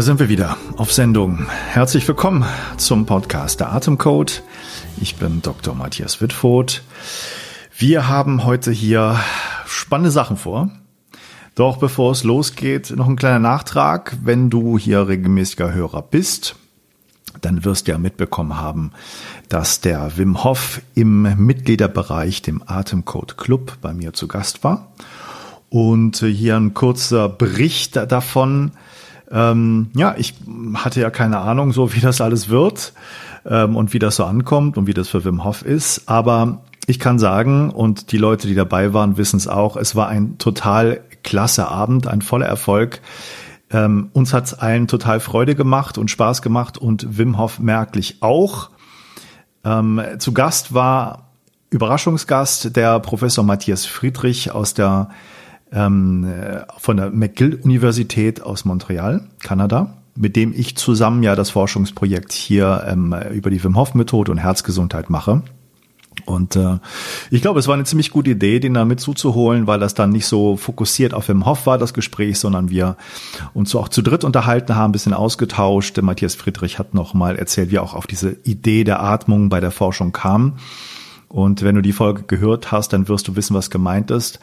Da sind wir wieder auf Sendung. Herzlich willkommen zum Podcast der Atemcode. Ich bin Dr. Matthias Wittfurt. Wir haben heute hier spannende Sachen vor. Doch bevor es losgeht, noch ein kleiner Nachtrag. Wenn du hier regelmäßiger Hörer bist, dann wirst du ja mitbekommen haben, dass der Wim Hof im Mitgliederbereich, dem Atemcode Club, bei mir zu Gast war. Und hier ein kurzer Bericht davon, ähm, ja, ich hatte ja keine Ahnung, so wie das alles wird ähm, und wie das so ankommt und wie das für Wim Hof ist. Aber ich kann sagen, und die Leute, die dabei waren, wissen es auch, es war ein total klasse Abend, ein voller Erfolg. Ähm, uns hat's allen total Freude gemacht und Spaß gemacht und Wim Hof merklich auch. Ähm, zu Gast war Überraschungsgast der Professor Matthias Friedrich aus der ähm, von der McGill-Universität aus Montreal, Kanada, mit dem ich zusammen ja das Forschungsprojekt hier ähm, über die Wim Hof-Methode und Herzgesundheit mache. Und äh, ich glaube, es war eine ziemlich gute Idee, den da mit zuzuholen, weil das dann nicht so fokussiert auf Wim Hof war, das Gespräch, sondern wir uns so auch zu dritt unterhalten haben, ein bisschen ausgetauscht. Matthias Friedrich hat noch mal erzählt, wie er auch auf diese Idee der Atmung bei der Forschung kam. Und wenn du die Folge gehört hast, dann wirst du wissen, was gemeint ist.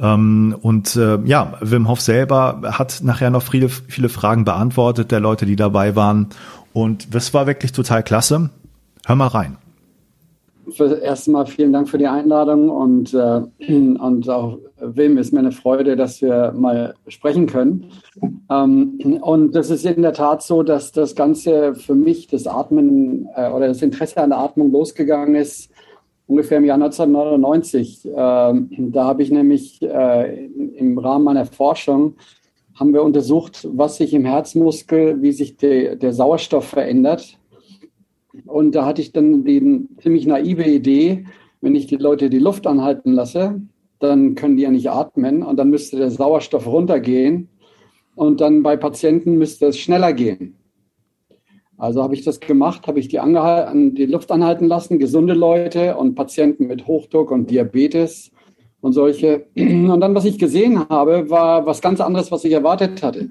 Ähm, und äh, ja, Wim Hof selber hat nachher noch viele, viele Fragen beantwortet der Leute, die dabei waren. Und das war wirklich total klasse. Hör mal rein. Erstmal vielen Dank für die Einladung und, äh, und auch Wim ist mir eine Freude, dass wir mal sprechen können. Ähm, und das ist in der Tat so, dass das Ganze für mich, das Atmen äh, oder das Interesse an der Atmung losgegangen ist ungefähr im Jahr 1999. Äh, da habe ich nämlich äh, im Rahmen meiner Forschung haben wir untersucht, was sich im Herzmuskel, wie sich de, der Sauerstoff verändert. Und da hatte ich dann die ziemlich naive Idee, wenn ich die Leute die Luft anhalten lasse, dann können die ja nicht atmen und dann müsste der Sauerstoff runtergehen und dann bei Patienten müsste es schneller gehen. Also habe ich das gemacht, habe ich die, die Luft anhalten lassen, gesunde Leute und Patienten mit Hochdruck und Diabetes und solche. Und dann, was ich gesehen habe, war was ganz anderes, was ich erwartet hatte.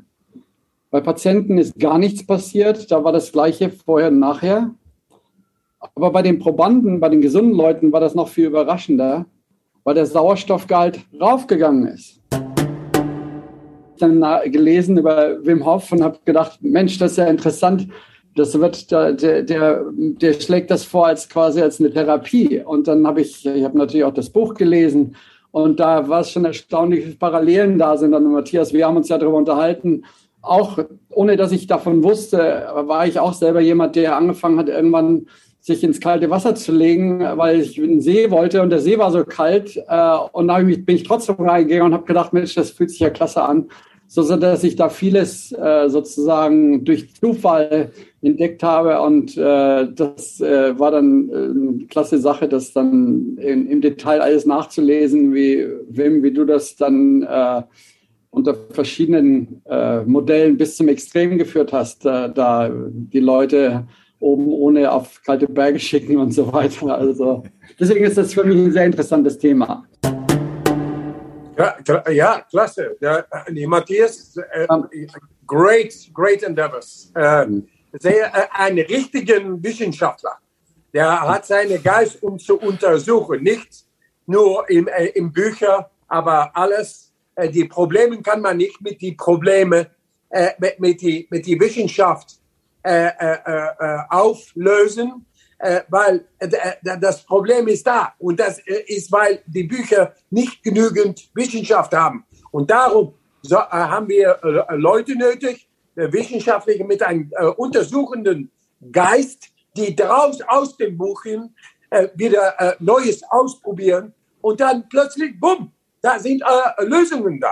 Bei Patienten ist gar nichts passiert, da war das gleiche vorher und nachher. Aber bei den Probanden, bei den gesunden Leuten war das noch viel überraschender, weil der Sauerstoffgehalt raufgegangen ist. Dann gelesen über Wim Hof und habe gedacht, Mensch, das ist ja interessant das wird, der, der, der schlägt das vor als quasi als eine Therapie. Und dann habe ich, ich habe natürlich auch das Buch gelesen und da war es schon erstaunlich, wie Parallelen da sind. Und Matthias, wir haben uns ja darüber unterhalten, auch ohne dass ich davon wusste, war ich auch selber jemand, der angefangen hat, irgendwann sich ins kalte Wasser zu legen, weil ich in den See wollte und der See war so kalt. Äh, und da bin ich trotzdem reingegangen und habe gedacht, Mensch, das fühlt sich ja klasse an so dass ich da vieles äh, sozusagen durch Zufall entdeckt habe und äh, das äh, war dann eine klasse Sache, das dann in, im Detail alles nachzulesen, wie Wim, wie du das dann äh, unter verschiedenen äh, Modellen bis zum Extrem geführt hast, äh, da die Leute oben ohne auf kalte Berge schicken und so weiter. Also deswegen ist das für mich ein sehr interessantes Thema. Ja, ja klasse. Ja, die Matthias, äh, great, great endeavors. Äh, sehr, äh, ein richtigen Wissenschaftler. Der hat seinen Geist, um zu untersuchen. Nicht nur im, äh, im Bücher, aber alles. Äh, die Probleme kann man nicht mit die Probleme, äh, mit, mit, die, mit die Wissenschaft äh, äh, äh, auflösen äh, weil äh, äh das Problem ist da. Und das äh, ist, weil die Bücher nicht genügend Wissenschaft haben. Und darum so, äh, haben wir äh, Leute nötig, Wissenschaftliche mit einem untersuchenden Geist, die daraus aus dem Buch hin wieder Neues ausprobieren. Und dann plötzlich, bumm, da sind Lösungen da.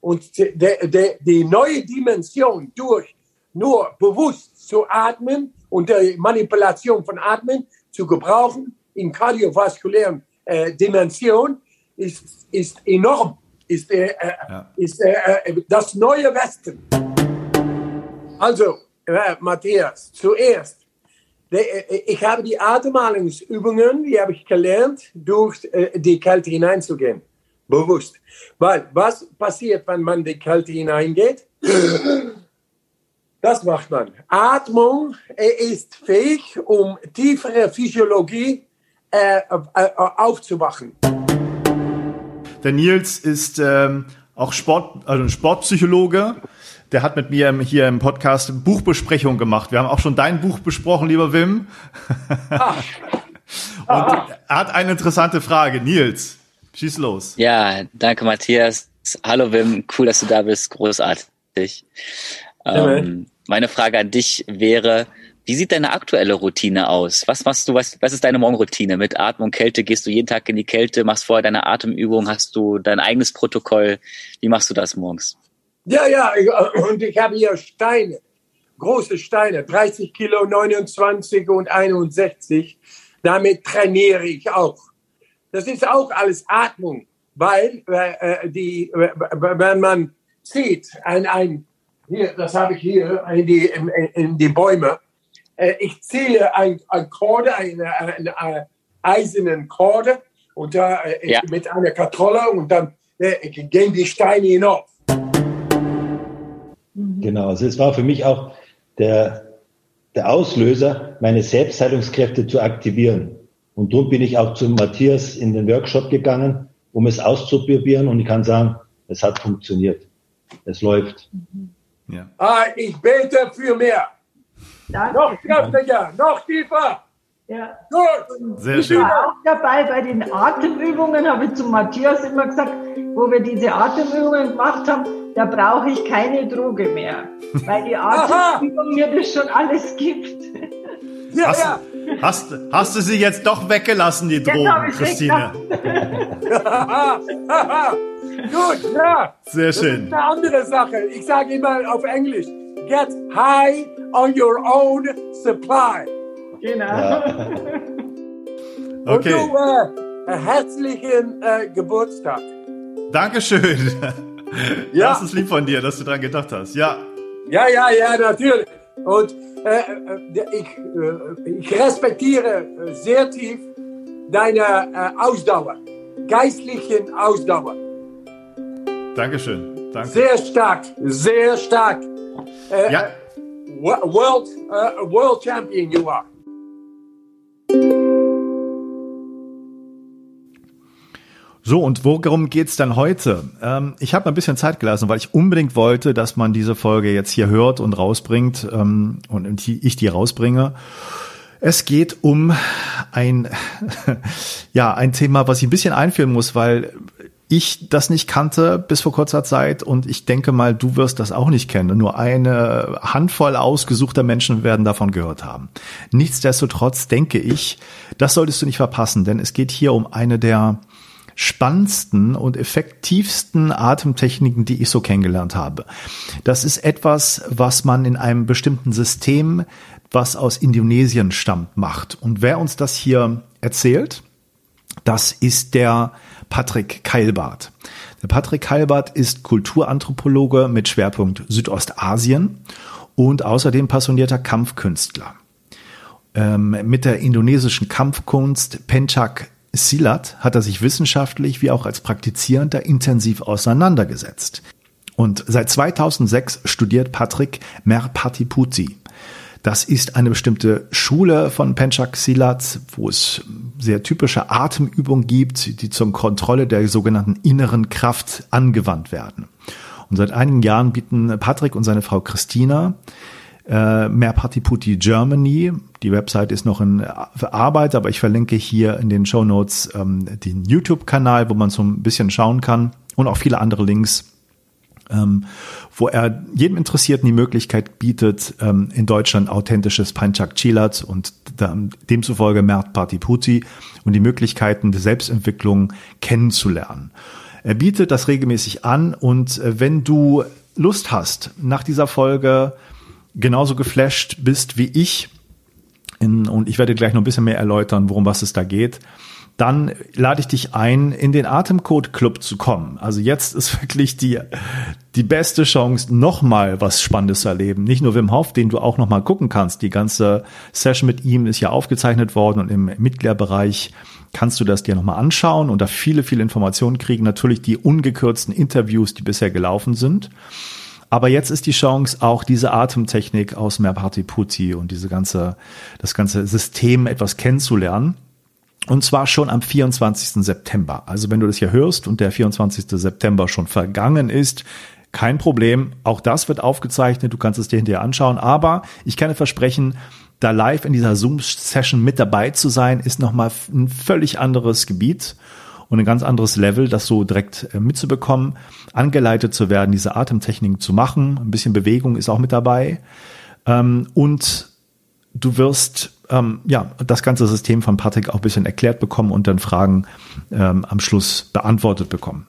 Und de, de, die neue Dimension durch nur bewusst zu atmen und die Manipulation von Atmen zu gebrauchen in kardiovaskulären äh, Dimension ist, ist enorm, ist, äh, äh ja. ist äh, äh, das neue Westen. Also, äh, Matthias, zuerst, ich habe die Atemhalungsübungen, die habe ich gelernt, durch die Kälte hineinzugehen. Bewusst. Weil was passiert, wenn man die Kälte hineingeht? Das macht man. Atmung ist fähig, um tiefere Physiologie äh, äh, aufzumachen. Der Nils ist ähm, auch Sport, also Sportpsychologe. Der hat mit mir hier im Podcast Buchbesprechung gemacht. Wir haben auch schon dein Buch besprochen, lieber Wim. Ah. Und er hat eine interessante Frage. Nils, schieß los. Ja, danke Matthias. Hallo Wim, cool, dass du da bist. Großartig. Ähm, meine Frage an dich wäre, wie sieht deine aktuelle Routine aus? Was machst du, was, was ist deine Morgenroutine? Mit Atmung, Kälte, gehst du jeden Tag in die Kälte, machst vorher deine Atemübung, hast du dein eigenes Protokoll? Wie machst du das morgens? Ja, ja, und ich habe hier Steine, große Steine, 30 Kilo, 29 und 61. Damit trainiere ich auch. Das ist auch alles Atmung, weil äh, die, wenn man sieht, ein, ein hier, das habe ich hier in die, in, in die Bäume. Äh, ich ziehe ein, ein Korde, eine, eine, eine eisernen Korde und da äh, ja. mit einer Katrolle und dann äh, gehen die Steine hinauf. Genau, also es war für mich auch der, der Auslöser, meine Selbstheilungskräfte zu aktivieren. Und darum bin ich auch zu Matthias in den Workshop gegangen, um es auszuprobieren. Und ich kann sagen, es hat funktioniert. Es läuft. Mhm. Ja. Ah, ich bete für mehr. Danke. Noch kräftiger, noch tiefer. Ja. Gut. Sehr ich schön. Ich war auch dabei bei den Atemübungen, habe ich zu Matthias immer gesagt, wo wir diese Atemübungen gemacht haben, da brauche ich keine Droge mehr, weil die Atemübung mir das schon alles gibt. Ja, hast, ja. Hast, hast du sie jetzt doch weggelassen, die Drogen, Christine? Gut, ja. Sehr schön. Das ist eine andere Sache. Ich sage immer auf Englisch, get high on your own supply. Genau. Ja. Okay. Und du, äh, herzlichen äh, Geburtstag. Dankeschön. Ja. Das ist lieb von dir, dass du daran gedacht hast. Ja. Ja, ja, ja, natürlich. Und äh, äh ich, äh, ich respektiere sehr tief deine äh, Ausdauer, geistlichen Ausdauer. Dankeschön. Danke. Sehr stark, sehr stark. Äh, ja. World, World Champion you are. So, und worum geht's dann heute? Ähm, ich habe ein bisschen Zeit gelassen, weil ich unbedingt wollte, dass man diese Folge jetzt hier hört und rausbringt ähm, und ich die rausbringe. Es geht um ein, ja, ein Thema, was ich ein bisschen einführen muss, weil ich das nicht kannte bis vor kurzer Zeit und ich denke mal, du wirst das auch nicht kennen. Nur eine Handvoll ausgesuchter Menschen werden davon gehört haben. Nichtsdestotrotz denke ich, das solltest du nicht verpassen, denn es geht hier um eine der spannendsten und effektivsten Atemtechniken, die ich so kennengelernt habe. Das ist etwas, was man in einem bestimmten System, was aus Indonesien stammt, macht. Und wer uns das hier erzählt, das ist der Patrick Keilbart. Der Patrick Keilbart ist Kulturanthropologe mit Schwerpunkt Südostasien und außerdem passionierter Kampfkünstler. Ähm, mit der indonesischen Kampfkunst Pencak Silat hat er sich wissenschaftlich wie auch als Praktizierender intensiv auseinandergesetzt. Und seit 2006 studiert Patrick Merpati Das ist eine bestimmte Schule von Penchak Silat, wo es sehr typische Atemübungen gibt, die zur Kontrolle der sogenannten inneren Kraft angewandt werden. Und seit einigen Jahren bieten Patrick und seine Frau Christina äh, Merpatiputi Germany. Die Website ist noch in Arbeit, aber ich verlinke hier in den Show Notes ähm, den YouTube-Kanal, wo man so ein bisschen schauen kann und auch viele andere Links ähm, wo er jedem Interessierten die Möglichkeit bietet, ähm, in Deutschland authentisches Panchak Chilat und demzufolge Mert Patiputi und die Möglichkeiten der Selbstentwicklung kennenzulernen. Er bietet das regelmäßig an und äh, wenn du Lust hast, nach dieser Folge genauso geflasht bist wie ich, in, und ich werde gleich noch ein bisschen mehr erläutern, worum was es da geht, dann lade ich dich ein, in den Atemcode Club zu kommen. Also jetzt ist wirklich die, die beste Chance, nochmal was Spannendes zu erleben. Nicht nur Wim Hof, den du auch nochmal gucken kannst. Die ganze Session mit ihm ist ja aufgezeichnet worden und im Mitgliederbereich kannst du das dir nochmal anschauen und da viele, viele Informationen kriegen. Natürlich die ungekürzten Interviews, die bisher gelaufen sind. Aber jetzt ist die Chance, auch diese Atemtechnik aus Merpati Putti und diese ganze, das ganze System etwas kennenzulernen. Und zwar schon am 24. September. Also wenn du das hier hörst und der 24. September schon vergangen ist, kein Problem. Auch das wird aufgezeichnet. Du kannst es dir hinterher anschauen. Aber ich kann dir versprechen, da live in dieser Zoom-Session mit dabei zu sein, ist nochmal ein völlig anderes Gebiet und ein ganz anderes Level, das so direkt äh, mitzubekommen, angeleitet zu werden, diese Atemtechniken zu machen. Ein bisschen Bewegung ist auch mit dabei. Ähm, und du wirst ähm, ja das ganze System von Patrick auch ein bisschen erklärt bekommen und dann Fragen ähm, am Schluss beantwortet bekommen.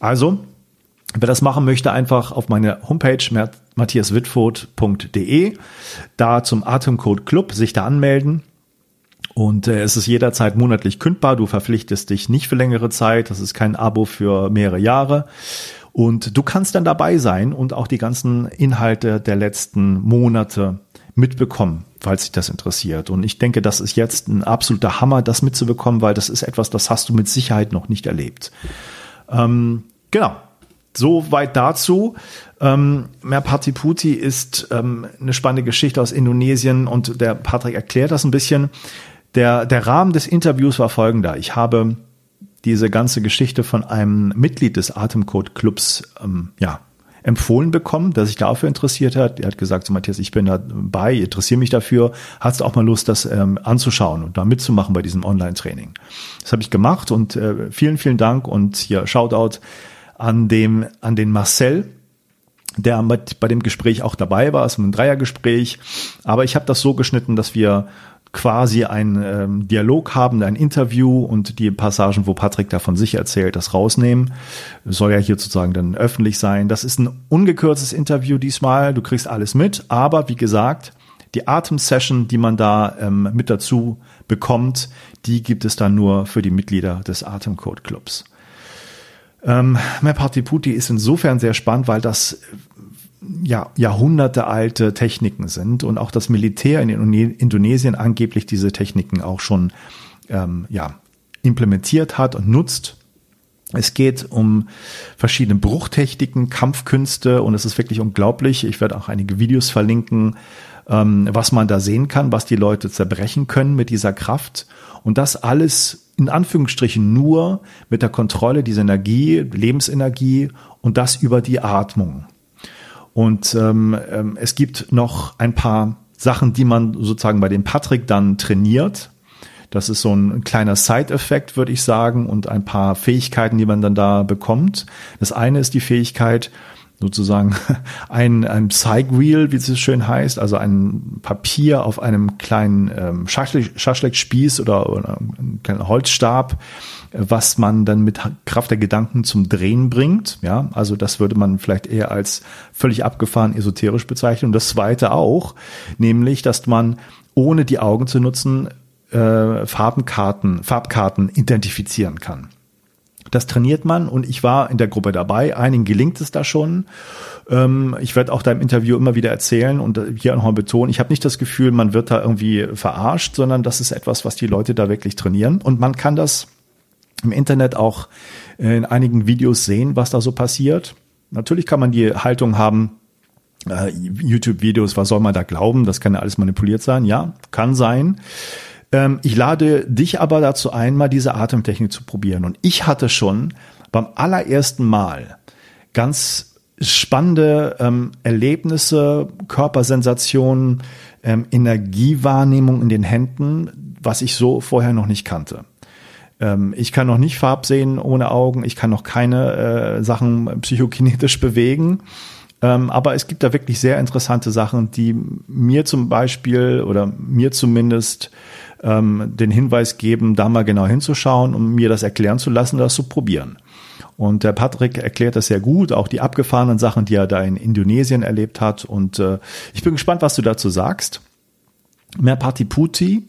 Also, wer das machen möchte, einfach auf meine Homepage matthiaswitfurt.de da zum Atemcode Club sich da anmelden. Und äh, es ist jederzeit monatlich kündbar. Du verpflichtest dich nicht für längere Zeit. Das ist kein Abo für mehrere Jahre. Und du kannst dann dabei sein und auch die ganzen Inhalte der letzten Monate mitbekommen, falls sich das interessiert. Und ich denke, das ist jetzt ein absoluter Hammer, das mitzubekommen, weil das ist etwas, das hast du mit Sicherheit noch nicht erlebt. Ähm, genau. So weit dazu. Ähm, Merpati ist ähm, eine spannende Geschichte aus Indonesien und der Patrick erklärt das ein bisschen. Der, der Rahmen des Interviews war folgender. Ich habe diese ganze Geschichte von einem Mitglied des Atemcode Clubs ähm, ja, empfohlen bekommen, der sich dafür interessiert hat. Er hat gesagt, so Matthias, ich bin dabei, interessiere mich dafür. Hast du auch mal Lust, das ähm, anzuschauen und da mitzumachen bei diesem Online-Training? Das habe ich gemacht und äh, vielen, vielen Dank und hier Shoutout an dem, an den Marcel, der mit bei dem Gespräch auch dabei war, es also ein Dreiergespräch. Aber ich habe das so geschnitten, dass wir quasi einen ähm, Dialog haben, ein Interview und die Passagen, wo Patrick davon sich erzählt, das rausnehmen. Soll ja hier sozusagen dann öffentlich sein. Das ist ein ungekürztes Interview diesmal. Du kriegst alles mit. Aber wie gesagt, die Atem-Session, die man da ähm, mit dazu bekommt, die gibt es dann nur für die Mitglieder des Atemcode Clubs. Ähm, Party Puti ist insofern sehr spannend, weil das ja, Jahrhunderte alte Techniken sind und auch das Militär in Indonesien angeblich diese Techniken auch schon ähm, ja, implementiert hat und nutzt. Es geht um verschiedene Bruchtechniken, Kampfkünste und es ist wirklich unglaublich. Ich werde auch einige Videos verlinken, ähm, was man da sehen kann, was die Leute zerbrechen können mit dieser Kraft. Und das alles in Anführungsstrichen nur mit der Kontrolle dieser Energie, Lebensenergie und das über die Atmung. Und ähm, ähm, es gibt noch ein paar Sachen, die man sozusagen bei dem Patrick dann trainiert. Das ist so ein kleiner Side-Effekt, würde ich sagen, und ein paar Fähigkeiten, die man dann da bekommt. Das eine ist die Fähigkeit, sozusagen ein, ein Psych-Wheel, wie es schön heißt, also ein Papier auf einem kleinen ähm, Schaschlik-Spieß oder, oder kleinen Holzstab was man dann mit Kraft der Gedanken zum Drehen bringt. Ja, also das würde man vielleicht eher als völlig abgefahren esoterisch bezeichnen. Und das zweite auch, nämlich, dass man ohne die Augen zu nutzen äh, Farbenkarten, Farbkarten identifizieren kann. Das trainiert man und ich war in der Gruppe dabei. Einigen gelingt es da schon. Ähm, ich werde auch da im Interview immer wieder erzählen und hier nochmal betonen, ich habe nicht das Gefühl, man wird da irgendwie verarscht, sondern das ist etwas, was die Leute da wirklich trainieren. Und man kann das im Internet auch in einigen Videos sehen, was da so passiert. Natürlich kann man die Haltung haben, äh, YouTube-Videos, was soll man da glauben? Das kann ja alles manipuliert sein. Ja, kann sein. Ähm, ich lade dich aber dazu ein, mal diese Atemtechnik zu probieren. Und ich hatte schon beim allerersten Mal ganz spannende ähm, Erlebnisse, Körpersensationen, ähm, Energiewahrnehmung in den Händen, was ich so vorher noch nicht kannte. Ähm, ich kann noch nicht Farb sehen ohne Augen. Ich kann noch keine äh, Sachen psychokinetisch bewegen. Ähm, aber es gibt da wirklich sehr interessante Sachen, die mir zum Beispiel oder mir zumindest ähm, den Hinweis geben, da mal genau hinzuschauen und mir das erklären zu lassen, das zu probieren. Und der Patrick erklärt das sehr gut, auch die abgefahrenen Sachen, die er da in Indonesien erlebt hat. Und äh, ich bin gespannt, was du dazu sagst. Merpati Puti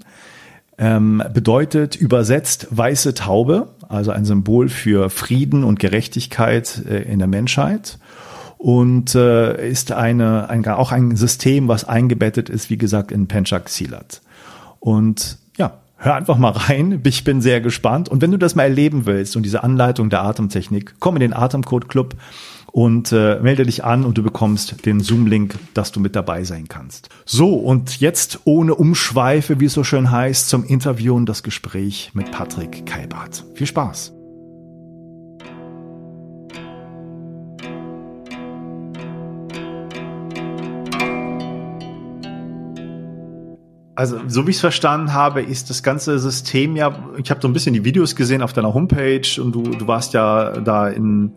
ähm, bedeutet übersetzt weiße Taube, also ein Symbol für Frieden und Gerechtigkeit äh, in der Menschheit und äh, ist eine, ein, auch ein System, was eingebettet ist, wie gesagt, in Penchak Silat. Und ja, hör einfach mal rein. Ich bin sehr gespannt. Und wenn du das mal erleben willst und diese Anleitung der Atemtechnik, komm in den Atemcode Club und äh, melde dich an und du bekommst den Zoom-Link, dass du mit dabei sein kannst. So, und jetzt ohne Umschweife, wie es so schön heißt, zum Interview und das Gespräch mit Patrick Kalbart. Viel Spaß! Also, so wie ich es verstanden habe, ist das ganze System ja, ich habe so ein bisschen die Videos gesehen auf deiner Homepage und du, du warst ja da in,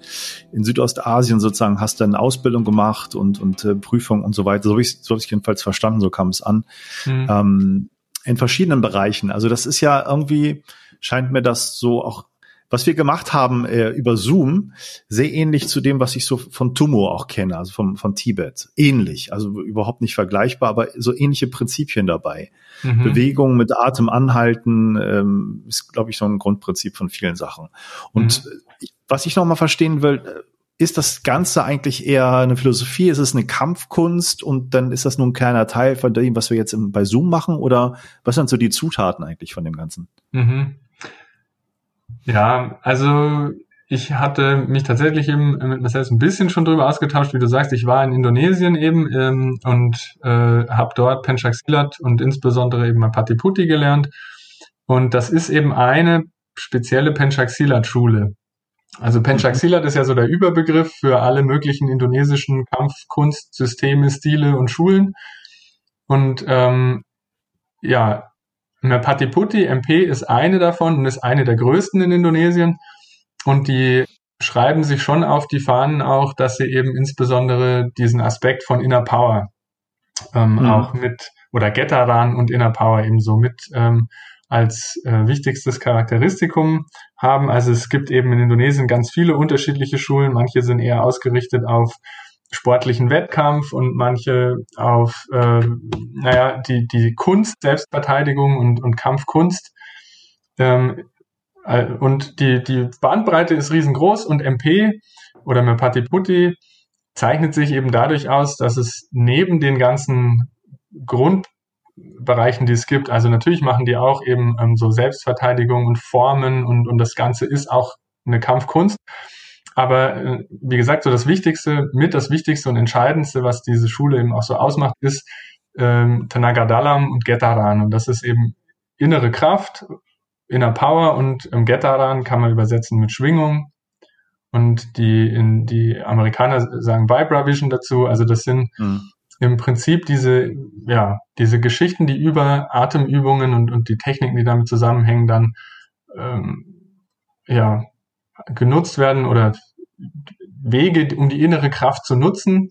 in Südostasien sozusagen, hast dann Ausbildung gemacht und, und äh, Prüfung und so weiter. So habe ich so hab ich jedenfalls verstanden, so kam es an. Mhm. Ähm, in verschiedenen Bereichen. Also das ist ja irgendwie, scheint mir das so auch was wir gemacht haben äh, über Zoom, sehr ähnlich zu dem, was ich so von Tumo auch kenne, also vom, von Tibet. Ähnlich, also überhaupt nicht vergleichbar, aber so ähnliche Prinzipien dabei. Mhm. Bewegung mit Atem anhalten ähm, ist, glaube ich, so ein Grundprinzip von vielen Sachen. Und mhm. was ich noch mal verstehen will, äh, ist das Ganze eigentlich eher eine Philosophie? Ist es eine Kampfkunst und dann ist das nur ein kleiner Teil von dem, was wir jetzt bei Zoom machen? Oder was sind so die Zutaten eigentlich von dem Ganzen? Mhm. Ja, also ich hatte mich tatsächlich eben mit mir selbst ein bisschen schon drüber ausgetauscht, wie du sagst. Ich war in Indonesien eben ähm, und äh, habe dort Pencak Silat und insbesondere eben Patiputri gelernt. Und das ist eben eine spezielle Pencak Silat Schule. Also Pencak mhm. Silat ist ja so der Überbegriff für alle möglichen indonesischen Kampfkunstsysteme, Stile und Schulen. Und ähm, ja, Patiputri MP ist eine davon und ist eine der größten in Indonesien. Und die schreiben sich schon auf die Fahnen auch, dass sie eben insbesondere diesen Aspekt von Inner Power ähm, mhm. auch mit, oder Getaran und Inner Power eben so mit ähm, als äh, wichtigstes Charakteristikum haben. Also es gibt eben in Indonesien ganz viele unterschiedliche Schulen. Manche sind eher ausgerichtet auf sportlichen Wettkampf und manche auf, äh, naja, die, die Kunst, Selbstverteidigung und, und Kampfkunst. Ähm, äh, und die, die Bandbreite ist riesengroß und MP oder Mepati Putti zeichnet sich eben dadurch aus, dass es neben den ganzen Grundbereichen, die es gibt, also natürlich machen die auch eben ähm, so Selbstverteidigung und Formen und, und das Ganze ist auch eine Kampfkunst. Aber äh, wie gesagt, so das Wichtigste, mit das Wichtigste und Entscheidendste, was diese Schule eben auch so ausmacht, ist ähm, Tanaga Dalam und Getaran. Und das ist eben innere Kraft, inner Power und ähm, Getaran kann man übersetzen mit Schwingung. Und die, in, die Amerikaner sagen Vibra Vision dazu. Also das sind mhm. im Prinzip diese, ja, diese Geschichten, die über Atemübungen und, und die Techniken, die damit zusammenhängen, dann ähm, ja, genutzt werden oder Wege, um die innere Kraft zu nutzen,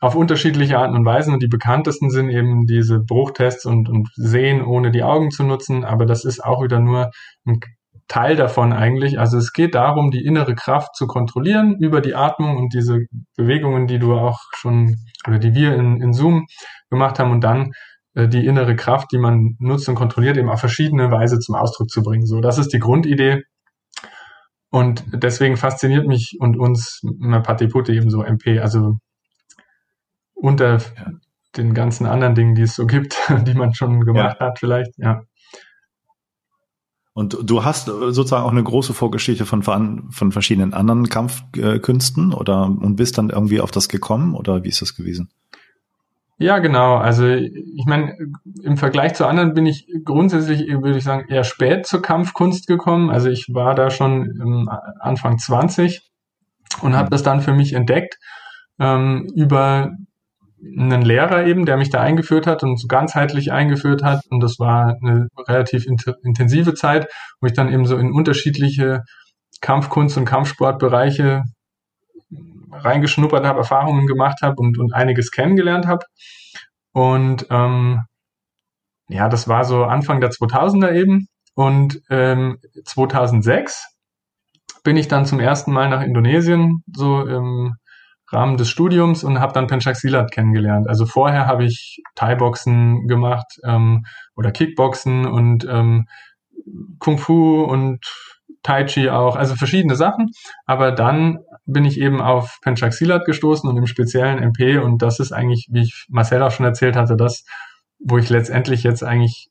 auf unterschiedliche Arten und Weisen. Und die bekanntesten sind eben diese Bruchtests und, und Sehen ohne die Augen zu nutzen. Aber das ist auch wieder nur ein Teil davon eigentlich. Also es geht darum, die innere Kraft zu kontrollieren über die Atmung und diese Bewegungen, die du auch schon oder die wir in, in Zoom gemacht haben und dann äh, die innere Kraft, die man nutzt und kontrolliert, eben auf verschiedene Weise zum Ausdruck zu bringen. So, das ist die Grundidee. Und deswegen fasziniert mich und uns Patipute eben so MP, also unter ja. den ganzen anderen Dingen, die es so gibt, die man schon gemacht ja. hat, vielleicht, ja. Und du hast sozusagen auch eine große Vorgeschichte von, von verschiedenen anderen Kampfkünsten oder und bist dann irgendwie auf das gekommen oder wie ist das gewesen? Ja, genau. Also ich meine, im Vergleich zu anderen bin ich grundsätzlich, würde ich sagen, eher spät zur Kampfkunst gekommen. Also ich war da schon Anfang 20 und habe mhm. das dann für mich entdeckt ähm, über einen Lehrer eben, der mich da eingeführt hat und so ganzheitlich eingeführt hat. Und das war eine relativ intensive Zeit, wo ich dann eben so in unterschiedliche Kampfkunst und Kampfsportbereiche reingeschnuppert habe, Erfahrungen gemacht habe und, und einiges kennengelernt habe. Und ähm, ja, das war so Anfang der 2000er eben. Und ähm, 2006 bin ich dann zum ersten Mal nach Indonesien so im Rahmen des Studiums und habe dann Penchak Silat kennengelernt. Also vorher habe ich Thai-Boxen gemacht ähm, oder Kickboxen und ähm, Kung Fu und Tai Chi auch, also verschiedene Sachen. Aber dann bin ich eben auf Penchak Silat gestoßen und im speziellen MP und das ist eigentlich, wie ich Marcel auch schon erzählt hatte, das, wo ich letztendlich jetzt eigentlich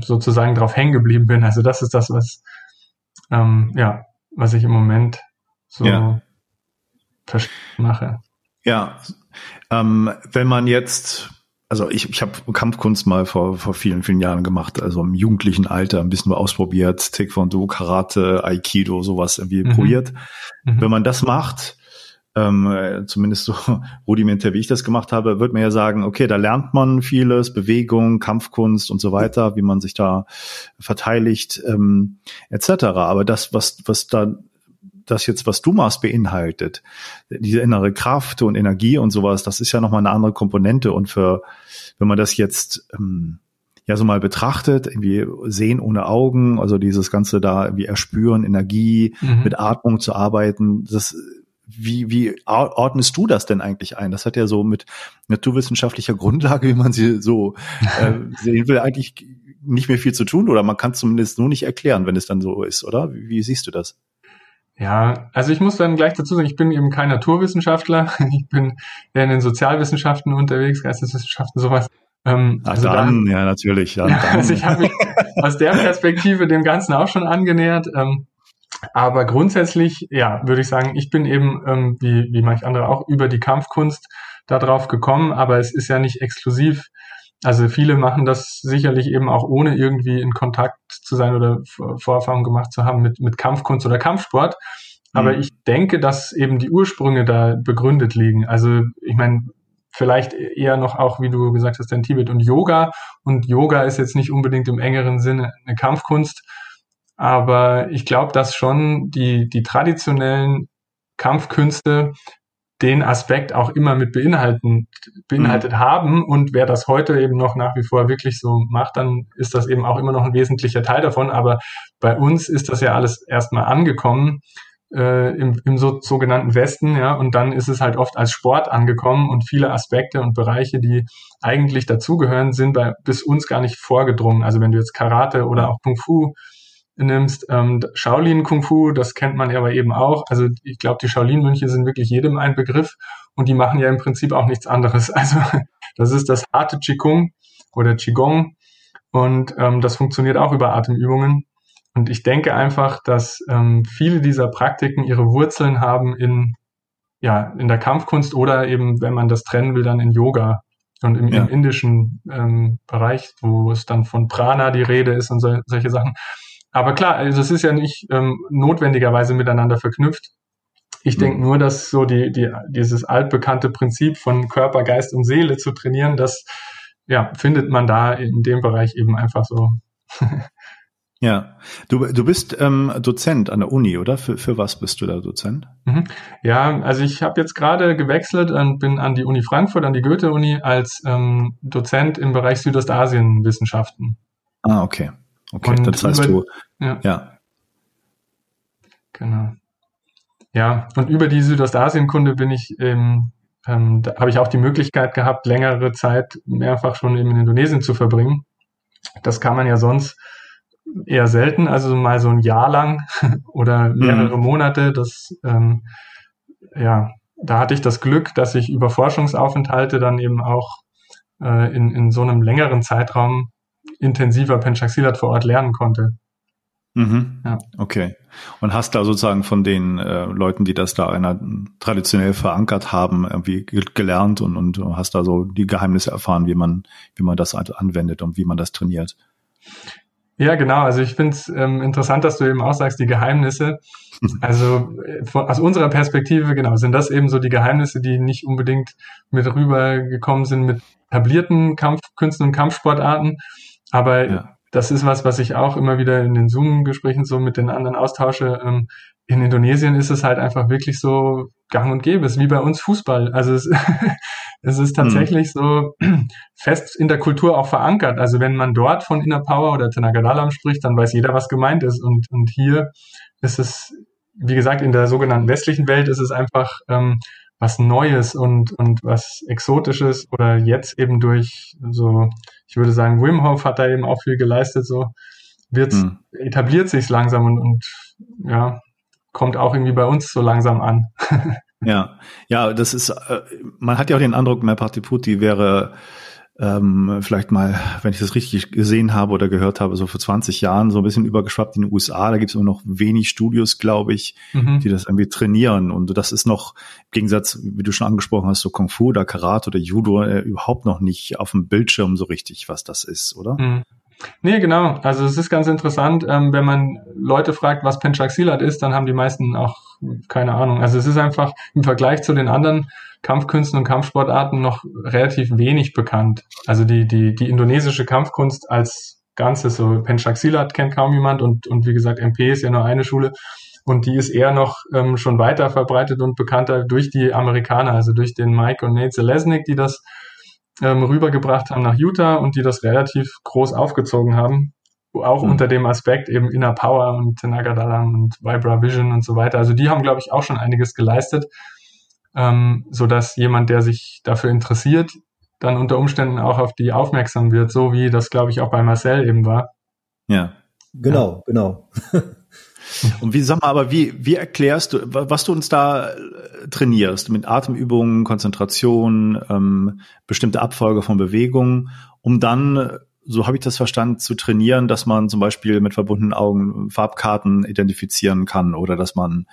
sozusagen drauf hängen geblieben bin. Also das ist das, was ähm, ja, was ich im Moment so ja. mache. Ja, ähm, wenn man jetzt also ich, ich habe Kampfkunst mal vor, vor vielen, vielen Jahren gemacht, also im jugendlichen Alter ein bisschen ausprobiert, Taekwondo, Karate, Aikido, sowas irgendwie mhm. probiert. Mhm. Wenn man das macht, ähm, zumindest so rudimentär, wie ich das gemacht habe, wird man ja sagen, okay, da lernt man vieles, Bewegung, Kampfkunst und so weiter, wie man sich da verteidigt, ähm, etc. Aber das, was, was da das jetzt, was du machst, beinhaltet, diese innere Kraft und Energie und sowas, das ist ja nochmal eine andere Komponente. Und für, wenn man das jetzt ähm, ja so mal betrachtet, irgendwie sehen ohne Augen, also dieses Ganze da irgendwie erspüren, Energie, mhm. mit Atmung zu arbeiten, das wie, wie ordnest du das denn eigentlich ein? Das hat ja so mit naturwissenschaftlicher Grundlage, wie man sie so äh, sehen will, eigentlich nicht mehr viel zu tun oder man kann es zumindest nur nicht erklären, wenn es dann so ist, oder? Wie, wie siehst du das? Ja, also ich muss dann gleich dazu sagen, ich bin eben kein Naturwissenschaftler. Ich bin eher in den Sozialwissenschaften unterwegs, Geisteswissenschaften, sowas. Ähm, Ach, also dann, da, ja, natürlich. Ja, also ich habe mich aus der Perspektive dem Ganzen auch schon angenähert. Ähm, aber grundsätzlich, ja, würde ich sagen, ich bin eben, ähm, wie, wie manch andere auch, über die Kampfkunst darauf gekommen, aber es ist ja nicht exklusiv also viele machen das sicherlich eben auch ohne irgendwie in Kontakt zu sein oder Vorerfahrung gemacht zu haben mit, mit Kampfkunst oder Kampfsport. Aber mhm. ich denke, dass eben die Ursprünge da begründet liegen. Also ich meine, vielleicht eher noch auch, wie du gesagt hast, in Tibet und Yoga. Und Yoga ist jetzt nicht unbedingt im engeren Sinne eine Kampfkunst. Aber ich glaube, dass schon die, die traditionellen Kampfkünste den Aspekt auch immer mit beinhalten, beinhaltet mhm. haben. Und wer das heute eben noch nach wie vor wirklich so macht, dann ist das eben auch immer noch ein wesentlicher Teil davon. Aber bei uns ist das ja alles erstmal angekommen äh, im, im so, sogenannten Westen, ja, und dann ist es halt oft als Sport angekommen und viele Aspekte und Bereiche, die eigentlich dazugehören, sind bei bis uns gar nicht vorgedrungen. Also wenn du jetzt Karate oder auch Kung Fu nimmst. Ähm, Shaolin Kung Fu, das kennt man ja aber eben auch. Also ich glaube, die Shaolin-Mönche sind wirklich jedem ein Begriff und die machen ja im Prinzip auch nichts anderes. Also das ist das harte Qigong oder Qigong und ähm, das funktioniert auch über Atemübungen. Und ich denke einfach, dass ähm, viele dieser Praktiken ihre Wurzeln haben in, ja, in der Kampfkunst oder eben, wenn man das trennen will, dann in Yoga und im, ja. im indischen ähm, Bereich, wo es dann von Prana die Rede ist und so, solche Sachen. Aber klar, also es ist ja nicht ähm, notwendigerweise miteinander verknüpft. Ich mhm. denke nur, dass so die, die, dieses altbekannte Prinzip von Körper, Geist und Seele zu trainieren, das ja, findet man da in dem Bereich eben einfach so. ja, du, du bist ähm, Dozent an der Uni, oder? Für, für was bist du da Dozent? Mhm. Ja, also ich habe jetzt gerade gewechselt und bin an die Uni Frankfurt, an die Goethe-Uni als ähm, Dozent im Bereich Südostasien-Wissenschaften. Ah, okay. Okay, und das heißt über, du, ja. ja. Genau. Ja, und über die Südostasienkunde bin ich, ähm, ähm, da habe ich auch die Möglichkeit gehabt, längere Zeit mehrfach schon in Indonesien zu verbringen. Das kann man ja sonst eher selten, also mal so ein Jahr lang oder mehrere mhm. Monate. Das, ähm, ja, da hatte ich das Glück, dass ich über Forschungsaufenthalte dann eben auch äh, in, in so einem längeren Zeitraum intensiver Penchaxilat vor Ort lernen konnte. Mhm. Ja. Okay. Und hast da sozusagen von den äh, Leuten, die das da einer traditionell verankert haben, irgendwie gelernt und, und hast da so die Geheimnisse erfahren, wie man, wie man das anwendet und wie man das trainiert. Ja, genau. Also ich finde es ähm, interessant, dass du eben auch sagst, die Geheimnisse. Also äh, von, aus unserer Perspektive, genau, sind das eben so die Geheimnisse, die nicht unbedingt mit rübergekommen sind mit etablierten Kampfkünsten und Kampfsportarten, aber ja. das ist was, was ich auch immer wieder in den Zoom-Gesprächen so mit den anderen austausche. Ähm, in Indonesien ist es halt einfach wirklich so gang und gäbe. Es ist wie bei uns Fußball. Also es, es ist tatsächlich mhm. so fest in der Kultur auch verankert. Also wenn man dort von Inner Power oder Tenagadalam spricht, dann weiß jeder, was gemeint ist. Und, und hier ist es, wie gesagt, in der sogenannten westlichen Welt ist es einfach ähm, was Neues und, und was Exotisches oder jetzt eben durch so, ich würde sagen, Wim Hof hat da eben auch viel geleistet, so wird, hm. etabliert sich langsam und, und ja, kommt auch irgendwie bei uns so langsam an. ja, ja, das ist, äh, man hat ja auch den Eindruck, Merpati wäre ähm, vielleicht mal, wenn ich das richtig gesehen habe oder gehört habe, so vor 20 Jahren so ein bisschen übergeschwappt in den USA. Da gibt es immer noch wenig Studios, glaube ich, mhm. die das irgendwie trainieren. Und das ist noch im Gegensatz, wie du schon angesprochen hast, so Kung Fu oder Karate oder Judo äh, überhaupt noch nicht auf dem Bildschirm so richtig, was das ist, oder? Mhm. Nee, genau. Also es ist ganz interessant, ähm, wenn man Leute fragt, was Penchaxilat ist, dann haben die meisten auch keine Ahnung. Also es ist einfach im Vergleich zu den anderen Kampfkünsten und Kampfsportarten noch relativ wenig bekannt. Also die, die, die indonesische Kampfkunst als Ganzes, so Penchaxilat kennt kaum jemand und, und wie gesagt, MP ist ja nur eine Schule und die ist eher noch ähm, schon weiter verbreitet und bekannter durch die Amerikaner, also durch den Mike und Nate Zelesnik, die das ähm, rübergebracht haben nach Utah und die das relativ groß aufgezogen haben. Auch mhm. unter dem Aspekt eben Inner Power und Tenagadalam und Vibra Vision und so weiter. Also die haben, glaube ich, auch schon einiges geleistet, ähm, so dass jemand, der sich dafür interessiert, dann unter Umständen auch auf die aufmerksam wird, so wie das, glaube ich, auch bei Marcel eben war. Ja. Genau, ja. genau. Und wie, sag mal, aber wie, wie erklärst du, was du uns da äh, trainierst? Mit Atemübungen, Konzentration, ähm, bestimmte Abfolge von Bewegungen, um dann so habe ich das verstanden, zu trainieren, dass man zum Beispiel mit verbundenen Augen Farbkarten identifizieren kann oder dass man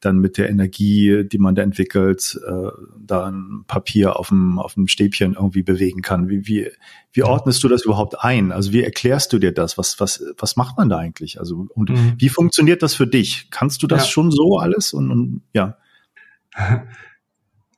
dann mit der Energie, die man da entwickelt, äh, da ein Papier auf dem, auf dem Stäbchen irgendwie bewegen kann. Wie, wie, wie ordnest du das überhaupt ein? Also wie erklärst du dir das? Was, was, was macht man da eigentlich? Also, und mhm. wie funktioniert das für dich? Kannst du das ja. schon so alles? Und, und ja.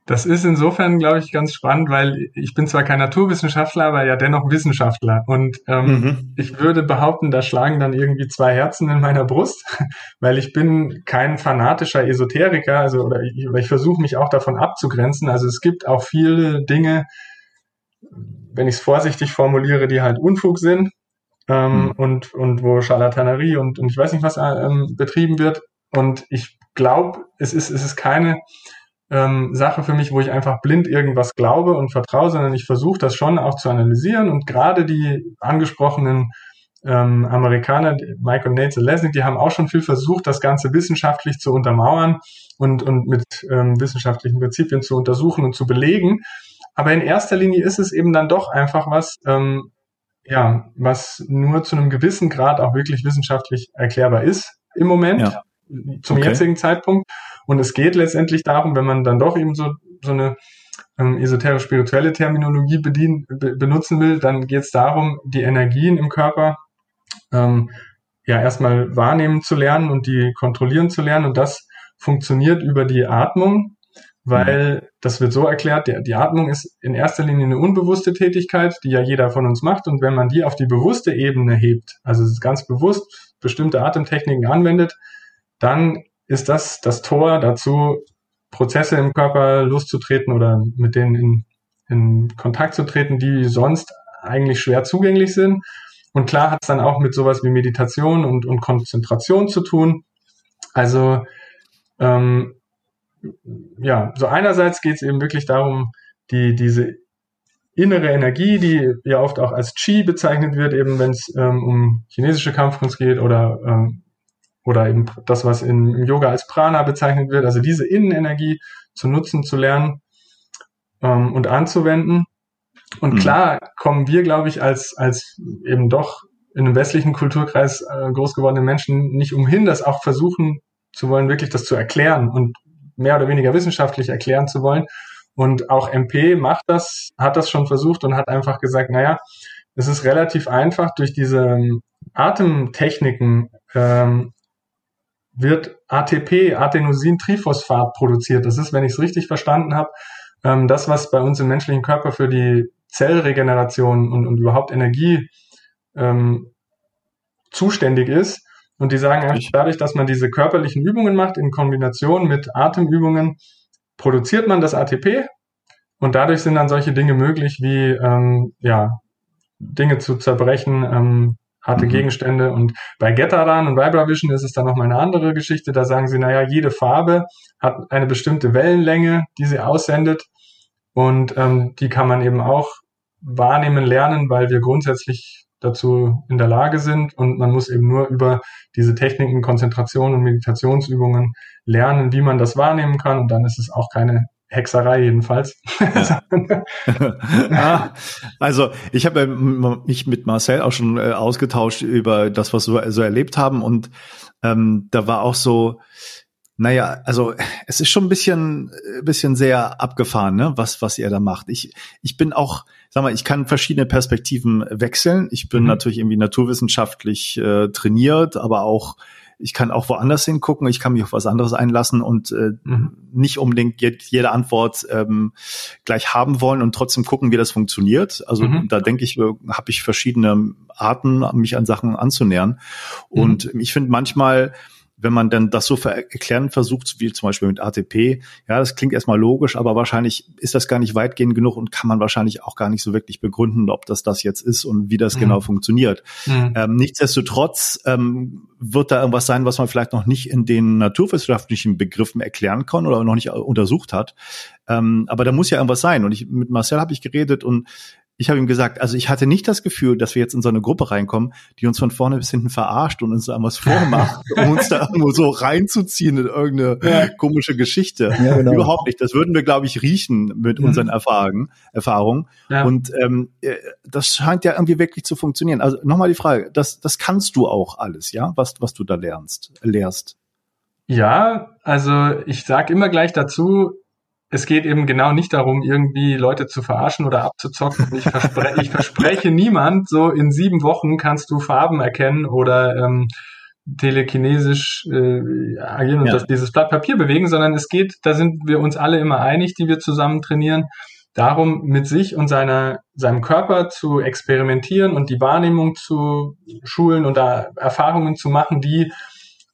Das ist insofern, glaube ich, ganz spannend, weil ich bin zwar kein Naturwissenschaftler, aber ja dennoch Wissenschaftler. Und ähm, mhm. ich würde behaupten, da schlagen dann irgendwie zwei Herzen in meiner Brust, weil ich bin kein fanatischer Esoteriker, also oder ich, ich versuche mich auch davon abzugrenzen. Also es gibt auch viele Dinge, wenn ich es vorsichtig formuliere, die halt Unfug sind ähm, mhm. und und wo Charlatanerie und, und ich weiß nicht was ähm, betrieben wird. Und ich glaube, es ist es ist keine ähm, Sache für mich, wo ich einfach blind irgendwas glaube und vertraue, sondern ich versuche das schon auch zu analysieren und gerade die angesprochenen ähm, Amerikaner, Mike und Nate Lesnick, die haben auch schon viel versucht, das Ganze wissenschaftlich zu untermauern und, und mit ähm, wissenschaftlichen Prinzipien zu untersuchen und zu belegen. Aber in erster Linie ist es eben dann doch einfach was, ähm, ja, was nur zu einem gewissen Grad auch wirklich wissenschaftlich erklärbar ist im Moment. Ja zum okay. jetzigen Zeitpunkt. Und es geht letztendlich darum, wenn man dann doch eben so, so eine ähm, esoterisch-spirituelle Terminologie bedienen, be benutzen will, dann geht es darum, die Energien im Körper ähm, ja erstmal wahrnehmen zu lernen und die kontrollieren zu lernen. Und das funktioniert über die Atmung, weil mhm. das wird so erklärt, die, die Atmung ist in erster Linie eine unbewusste Tätigkeit, die ja jeder von uns macht. Und wenn man die auf die bewusste Ebene hebt, also ganz bewusst bestimmte Atemtechniken anwendet, dann ist das das Tor dazu, Prozesse im Körper loszutreten oder mit denen in, in Kontakt zu treten, die sonst eigentlich schwer zugänglich sind. Und klar hat es dann auch mit sowas wie Meditation und, und Konzentration zu tun. Also ähm, ja, so einerseits geht es eben wirklich darum, die, diese innere Energie, die ja oft auch als Qi bezeichnet wird, eben wenn es ähm, um chinesische Kampfkunst geht oder ähm, oder eben das, was im Yoga als Prana bezeichnet wird, also diese Innenenergie zu nutzen, zu lernen ähm, und anzuwenden. Und mhm. klar kommen wir, glaube ich, als, als eben doch in einem westlichen Kulturkreis äh, groß gewordene Menschen nicht umhin, das auch versuchen zu wollen, wirklich das zu erklären und mehr oder weniger wissenschaftlich erklären zu wollen. Und auch MP macht das, hat das schon versucht und hat einfach gesagt, naja, es ist relativ einfach durch diese ähm, Atemtechniken ähm, wird ATP, Adenosintriphosphat, produziert. Das ist, wenn ich es richtig verstanden habe, ähm, das, was bei uns im menschlichen Körper für die Zellregeneration und, und überhaupt Energie ähm, zuständig ist. Und die sagen einfach, dadurch, dass man diese körperlichen Übungen macht in Kombination mit Atemübungen, produziert man das ATP und dadurch sind dann solche Dinge möglich wie ähm, ja Dinge zu zerbrechen, ähm, harte mhm. Gegenstände. Und bei Getaran und Vibra Vision ist es dann nochmal eine andere Geschichte. Da sagen sie, naja, jede Farbe hat eine bestimmte Wellenlänge, die sie aussendet. Und ähm, die kann man eben auch wahrnehmen lernen, weil wir grundsätzlich dazu in der Lage sind und man muss eben nur über diese Techniken, Konzentration und Meditationsübungen lernen, wie man das wahrnehmen kann und dann ist es auch keine Hexerei jedenfalls. ja, also ich habe mich mit Marcel auch schon äh, ausgetauscht über das, was wir so erlebt haben und ähm, da war auch so, naja, also es ist schon ein bisschen, ein bisschen sehr abgefahren, ne, was, was ihr da macht. Ich, ich bin auch, sag mal, ich kann verschiedene Perspektiven wechseln. Ich bin mhm. natürlich irgendwie naturwissenschaftlich äh, trainiert, aber auch ich kann auch woanders hingucken, ich kann mich auf was anderes einlassen und äh, mhm. nicht unbedingt jede Antwort ähm, gleich haben wollen und trotzdem gucken, wie das funktioniert. Also mhm. da denke ich, habe ich verschiedene Arten, mich an Sachen anzunähern. Mhm. Und ich finde manchmal wenn man dann das so erklären versucht, wie zum Beispiel mit ATP, ja, das klingt erstmal logisch, aber wahrscheinlich ist das gar nicht weitgehend genug und kann man wahrscheinlich auch gar nicht so wirklich begründen, ob das das jetzt ist und wie das mhm. genau funktioniert. Mhm. Ähm, nichtsdestotrotz ähm, wird da irgendwas sein, was man vielleicht noch nicht in den naturwissenschaftlichen Begriffen erklären kann oder noch nicht untersucht hat. Ähm, aber da muss ja irgendwas sein. Und ich, mit Marcel habe ich geredet und ich habe ihm gesagt, also ich hatte nicht das Gefühl, dass wir jetzt in so eine Gruppe reinkommen, die uns von vorne bis hinten verarscht und uns da was vormacht, um uns da irgendwo so reinzuziehen in irgendeine ja. komische Geschichte. Ja, genau. Überhaupt nicht. Das würden wir, glaube ich, riechen mit mhm. unseren Erfahrungen. Erfahrungen. Ja. Und ähm, äh, das scheint ja irgendwie wirklich zu funktionieren. Also nochmal die Frage, das, das kannst du auch alles, ja, was, was du da lernst, lehrst. Ja, also ich sag immer gleich dazu, es geht eben genau nicht darum, irgendwie Leute zu verarschen oder abzuzocken. Ich, verspre ich verspreche niemand, so in sieben Wochen kannst du Farben erkennen oder ähm, telekinesisch äh, agieren und ja. das, dieses Blatt Papier bewegen, sondern es geht, da sind wir uns alle immer einig, die wir zusammen trainieren, darum, mit sich und seiner, seinem Körper zu experimentieren und die Wahrnehmung zu schulen und da Erfahrungen zu machen, die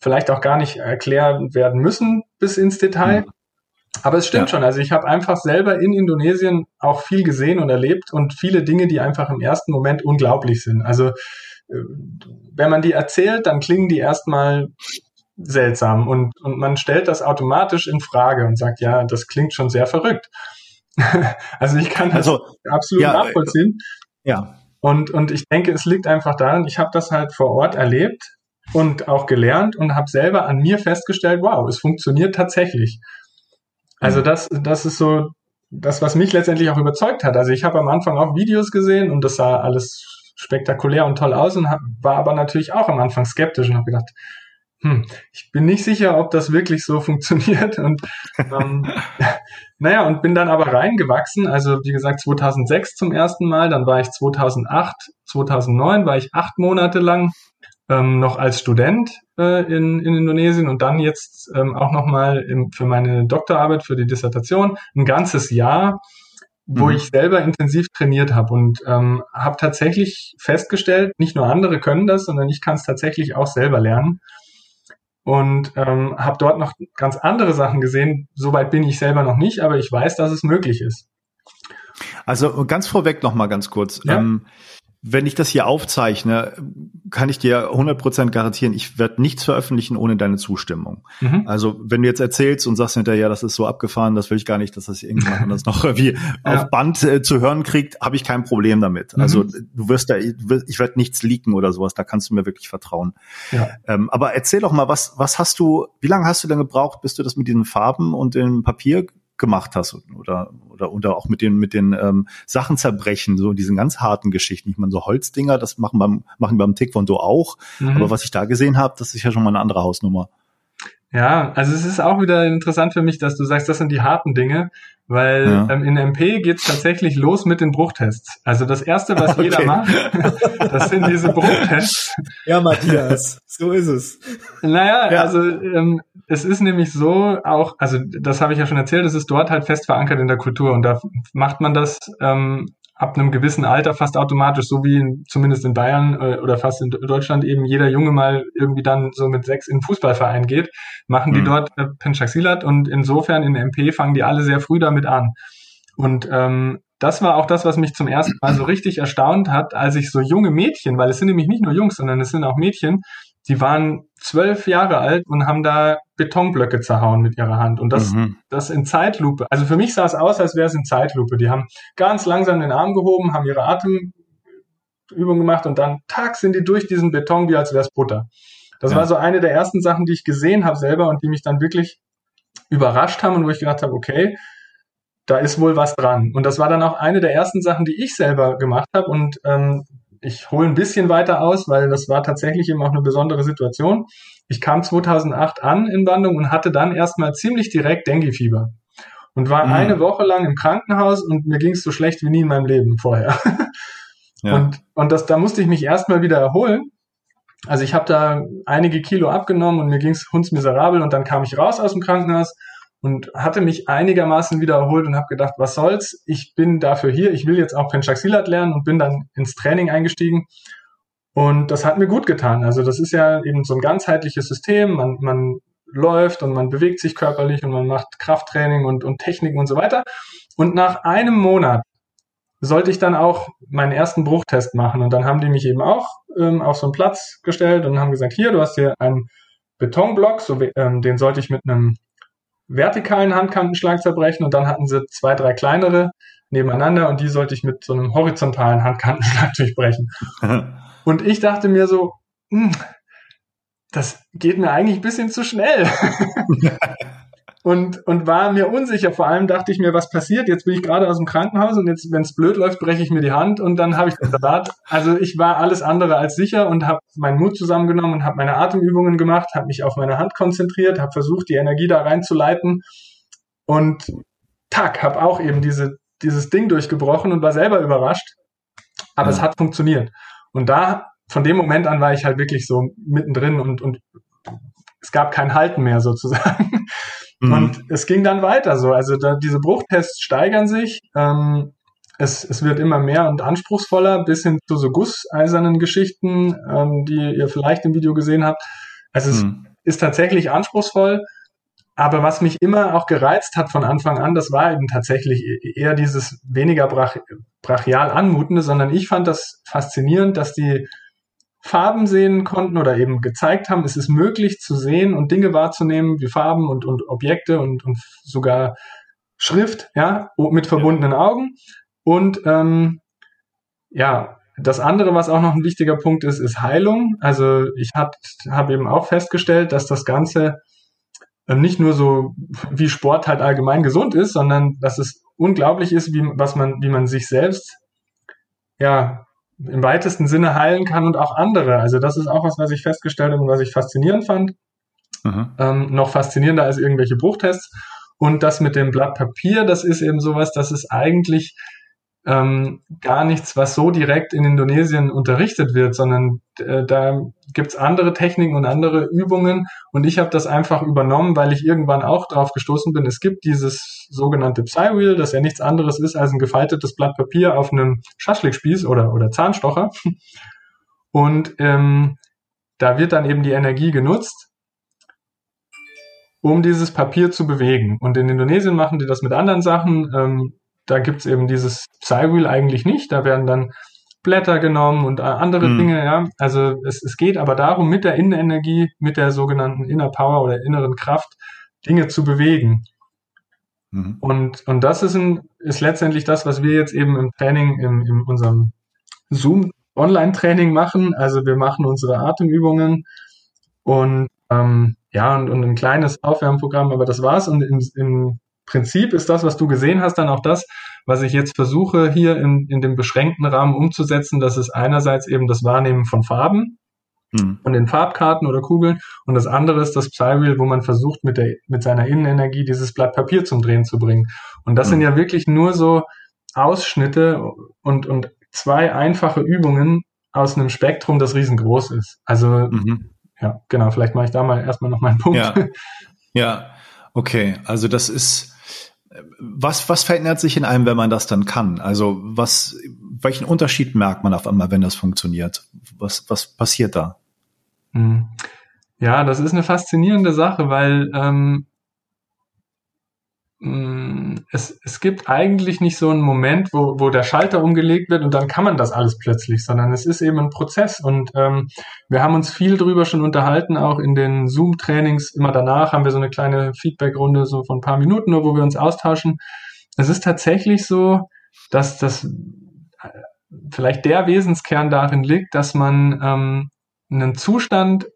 vielleicht auch gar nicht erklärt werden müssen bis ins Detail. Mhm aber es stimmt ja. schon. Also ich habe einfach selber in Indonesien auch viel gesehen und erlebt und viele Dinge, die einfach im ersten Moment unglaublich sind. Also äh, wenn man die erzählt, dann klingen die erstmal seltsam und, und man stellt das automatisch in Frage und sagt, ja, das klingt schon sehr verrückt. also ich kann das also, absolut ja, nachvollziehen. Ja. Und, und ich denke, es liegt einfach daran, ich habe das halt vor Ort erlebt und auch gelernt und habe selber an mir festgestellt, wow, es funktioniert tatsächlich. Also mhm. das, das ist so das, was mich letztendlich auch überzeugt hat. Also ich habe am Anfang auch Videos gesehen und das sah alles spektakulär und toll aus und hab, war aber natürlich auch am Anfang skeptisch und habe gedacht, hm, ich bin nicht sicher, ob das wirklich so funktioniert. Und ähm, naja, und bin dann aber reingewachsen. Also wie gesagt, 2006 zum ersten Mal, dann war ich 2008, 2009 war ich acht Monate lang ähm, noch als Student äh, in, in Indonesien und dann jetzt ähm, auch nochmal für meine Doktorarbeit, für die Dissertation, ein ganzes Jahr, wo mhm. ich selber intensiv trainiert habe und ähm, habe tatsächlich festgestellt, nicht nur andere können das, sondern ich kann es tatsächlich auch selber lernen und ähm, habe dort noch ganz andere Sachen gesehen. Soweit bin ich selber noch nicht, aber ich weiß, dass es möglich ist. Also ganz vorweg noch mal ganz kurz. Ja? Ähm, wenn ich das hier aufzeichne, kann ich dir 100% garantieren, ich werde nichts veröffentlichen ohne deine Zustimmung. Mhm. Also wenn du jetzt erzählst und sagst hinterher, das ist so abgefahren, das will ich gar nicht, dass das irgendjemand anders noch irgendwie ja. auf Band äh, zu hören kriegt, habe ich kein Problem damit. Mhm. Also du wirst da, ich werde nichts leaken oder sowas, da kannst du mir wirklich vertrauen. Ja. Ähm, aber erzähl doch mal, was, was hast du, wie lange hast du denn gebraucht, bis du das mit diesen Farben und dem Papier gemacht hast oder oder oder auch mit den mit den ähm, Sachen zerbrechen, so diesen ganz harten Geschichten. Ich meine, so Holzdinger, das machen beim machen beim Taekwondo auch, mhm. aber was ich da gesehen habe, das ist ja schon mal eine andere Hausnummer. Ja, also es ist auch wieder interessant für mich, dass du sagst, das sind die harten Dinge, weil ja. ähm, in MP geht's tatsächlich los mit den Bruchtests. Also das Erste, was okay. jeder macht, das sind diese Bruchtests. Ja, Matthias, so ist es. Naja, ja. also ähm, es ist nämlich so auch, also das habe ich ja schon erzählt, es ist dort halt fest verankert in der Kultur und da macht man das ähm, ab einem gewissen Alter fast automatisch, so wie in, zumindest in Bayern äh, oder fast in Deutschland eben jeder Junge mal irgendwie dann so mit sechs in den Fußballverein geht, machen die mhm. dort äh, Penchaxilat und insofern in MP fangen die alle sehr früh damit an. Und ähm, das war auch das, was mich zum ersten Mal so richtig erstaunt hat, als ich so junge Mädchen, weil es sind nämlich nicht nur Jungs, sondern es sind auch Mädchen, die waren zwölf Jahre alt und haben da Betonblöcke zerhauen mit ihrer Hand. Und das, mhm. das in Zeitlupe. Also für mich sah es aus, als wäre es in Zeitlupe. Die haben ganz langsam den Arm gehoben, haben ihre Atemübung gemacht und dann tag sind die durch diesen Beton, wie als wäre es Butter. Das ja. war so eine der ersten Sachen, die ich gesehen habe selber und die mich dann wirklich überrascht haben und wo ich gedacht habe, okay, da ist wohl was dran. Und das war dann auch eine der ersten Sachen, die ich selber gemacht habe. Und ähm, ich hole ein bisschen weiter aus, weil das war tatsächlich eben auch eine besondere Situation. Ich kam 2008 an in Bandung und hatte dann erstmal ziemlich direkt Dengue-Fieber und war mhm. eine Woche lang im Krankenhaus und mir ging es so schlecht wie nie in meinem Leben vorher. ja. Und, und das, da musste ich mich erstmal wieder erholen. Also ich habe da einige Kilo abgenommen und mir ging es hundsmiserabel und dann kam ich raus aus dem Krankenhaus und hatte mich einigermaßen wieder erholt und habe gedacht, was soll's, ich bin dafür hier, ich will jetzt auch Penchaxilat lernen und bin dann ins Training eingestiegen und das hat mir gut getan. Also das ist ja eben so ein ganzheitliches System, man, man läuft und man bewegt sich körperlich und man macht Krafttraining und, und Techniken und so weiter. Und nach einem Monat sollte ich dann auch meinen ersten Bruchtest machen. Und dann haben die mich eben auch ähm, auf so einen Platz gestellt und haben gesagt, hier, du hast hier einen Betonblock, so, ähm, den sollte ich mit einem vertikalen Handkantenschlag zerbrechen und dann hatten sie zwei, drei kleinere nebeneinander und die sollte ich mit so einem horizontalen Handkantenschlag durchbrechen. und ich dachte mir so, hm, das geht mir eigentlich ein bisschen zu schnell. und, und war mir unsicher. Vor allem dachte ich mir, was passiert? Jetzt bin ich gerade aus dem Krankenhaus und jetzt, wenn es blöd läuft, breche ich mir die Hand und dann habe ich den Salat. Also ich war alles andere als sicher und habe meinen Mut zusammengenommen und habe meine Atemübungen gemacht, habe mich auf meine Hand konzentriert, habe versucht, die Energie da reinzuleiten und tack, habe auch eben diese, dieses Ding durchgebrochen und war selber überrascht. Aber ja. es hat funktioniert. Und da, von dem Moment an war ich halt wirklich so mittendrin und, und es gab kein Halten mehr sozusagen. Mhm. Und es ging dann weiter so. Also da, diese Bruchtests steigern sich. Ähm, es, es wird immer mehr und anspruchsvoller, bis hin zu so gusseisernen Geschichten, ähm, die ihr vielleicht im Video gesehen habt. Also es mhm. ist tatsächlich anspruchsvoll. Aber was mich immer auch gereizt hat von Anfang an, das war eben tatsächlich e-, eher dieses weniger brach, brachial anmutende, sondern ich fand das faszinierend, dass die Farben sehen konnten oder eben gezeigt haben, es ist möglich zu sehen und Dinge wahrzunehmen wie Farben und, und Objekte und, und sogar Schrift, ja, mit verbundenen Augen. Und ähm, ja, das andere, was auch noch ein wichtiger Punkt ist, ist Heilung. Also ich habe hab eben auch festgestellt, dass das Ganze ähm, nicht nur so wie Sport halt allgemein gesund ist, sondern dass es unglaublich ist, wie, was man, wie man sich selbst ja im weitesten Sinne heilen kann und auch andere. Also das ist auch was, was ich festgestellt habe und was ich faszinierend fand. Mhm. Ähm, noch faszinierender als irgendwelche Bruchtests. Und das mit dem Blatt Papier, das ist eben sowas, das ist eigentlich ähm, gar nichts, was so direkt in Indonesien unterrichtet wird, sondern äh, da gibt's andere Techniken und andere Übungen. Und ich habe das einfach übernommen, weil ich irgendwann auch drauf gestoßen bin. Es gibt dieses sogenannte Psy-Wheel, das ja nichts anderes ist als ein gefaltetes Blatt Papier auf einem Schaschlikspieß oder, oder Zahnstocher. Und ähm, da wird dann eben die Energie genutzt, um dieses Papier zu bewegen. Und in Indonesien machen die das mit anderen Sachen. Ähm, da gibt's eben dieses Psywheel eigentlich nicht. Da werden dann Blätter genommen und andere mhm. Dinge, ja. Also es, es geht aber darum, mit der Innenenergie, mit der sogenannten Inner Power oder inneren Kraft Dinge zu bewegen. Mhm. Und, und das ist, ein, ist letztendlich das, was wir jetzt eben im Training, im, in unserem Zoom Online-Training machen. Also wir machen unsere Atemübungen und ähm, ja, und, und ein kleines Aufwärmprogramm, aber das war's. Und im, im Prinzip ist das, was du gesehen hast, dann auch das, was ich jetzt versuche hier in, in dem beschränkten Rahmen umzusetzen. Das ist einerseits eben das Wahrnehmen von Farben, hm. von den Farbkarten oder Kugeln und das andere ist das Psywheel, wo man versucht mit der mit seiner Innenenergie dieses Blatt Papier zum Drehen zu bringen. Und das hm. sind ja wirklich nur so Ausschnitte und und zwei einfache Übungen aus einem Spektrum, das riesengroß ist. Also mhm. ja, genau. Vielleicht mache ich da mal erstmal noch meinen Punkt. Ja, ja. okay. Also das ist was, was verändert sich in einem, wenn man das dann kann? Also was, welchen Unterschied merkt man auf einmal, wenn das funktioniert? Was, was passiert da? Hm. Ja, das ist eine faszinierende Sache, weil ähm, es, es gibt eigentlich nicht so einen Moment, wo, wo der Schalter umgelegt wird und dann kann man das alles plötzlich, sondern es ist eben ein Prozess. Und ähm, wir haben uns viel drüber schon unterhalten, auch in den Zoom-Trainings. Immer danach haben wir so eine kleine Feedback-Runde, so von ein paar Minuten, nur wo wir uns austauschen. Es ist tatsächlich so, dass das äh, vielleicht der Wesenskern darin liegt, dass man ähm, einen Zustand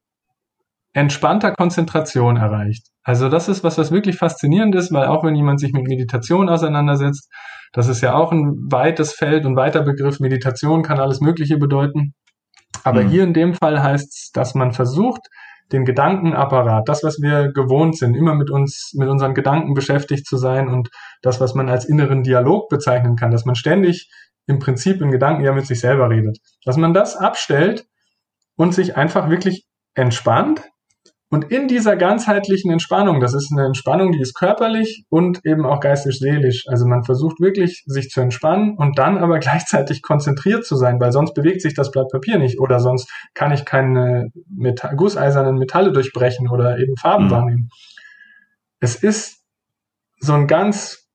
entspannter Konzentration erreicht. Also das ist was, was wirklich faszinierend ist, weil auch wenn jemand sich mit Meditation auseinandersetzt, das ist ja auch ein weites Feld und weiter Begriff. Meditation kann alles Mögliche bedeuten. Aber mhm. hier in dem Fall heißt es, dass man versucht, den Gedankenapparat, das, was wir gewohnt sind, immer mit uns, mit unseren Gedanken beschäftigt zu sein und das, was man als inneren Dialog bezeichnen kann, dass man ständig im Prinzip in Gedanken ja mit sich selber redet, dass man das abstellt und sich einfach wirklich entspannt und in dieser ganzheitlichen Entspannung, das ist eine Entspannung, die ist körperlich und eben auch geistig-seelisch. Also man versucht wirklich, sich zu entspannen und dann aber gleichzeitig konzentriert zu sein, weil sonst bewegt sich das Blatt Papier nicht oder sonst kann ich keine Metall gusseisernen Metalle durchbrechen oder eben Farben mhm. wahrnehmen. Es ist so ein ganz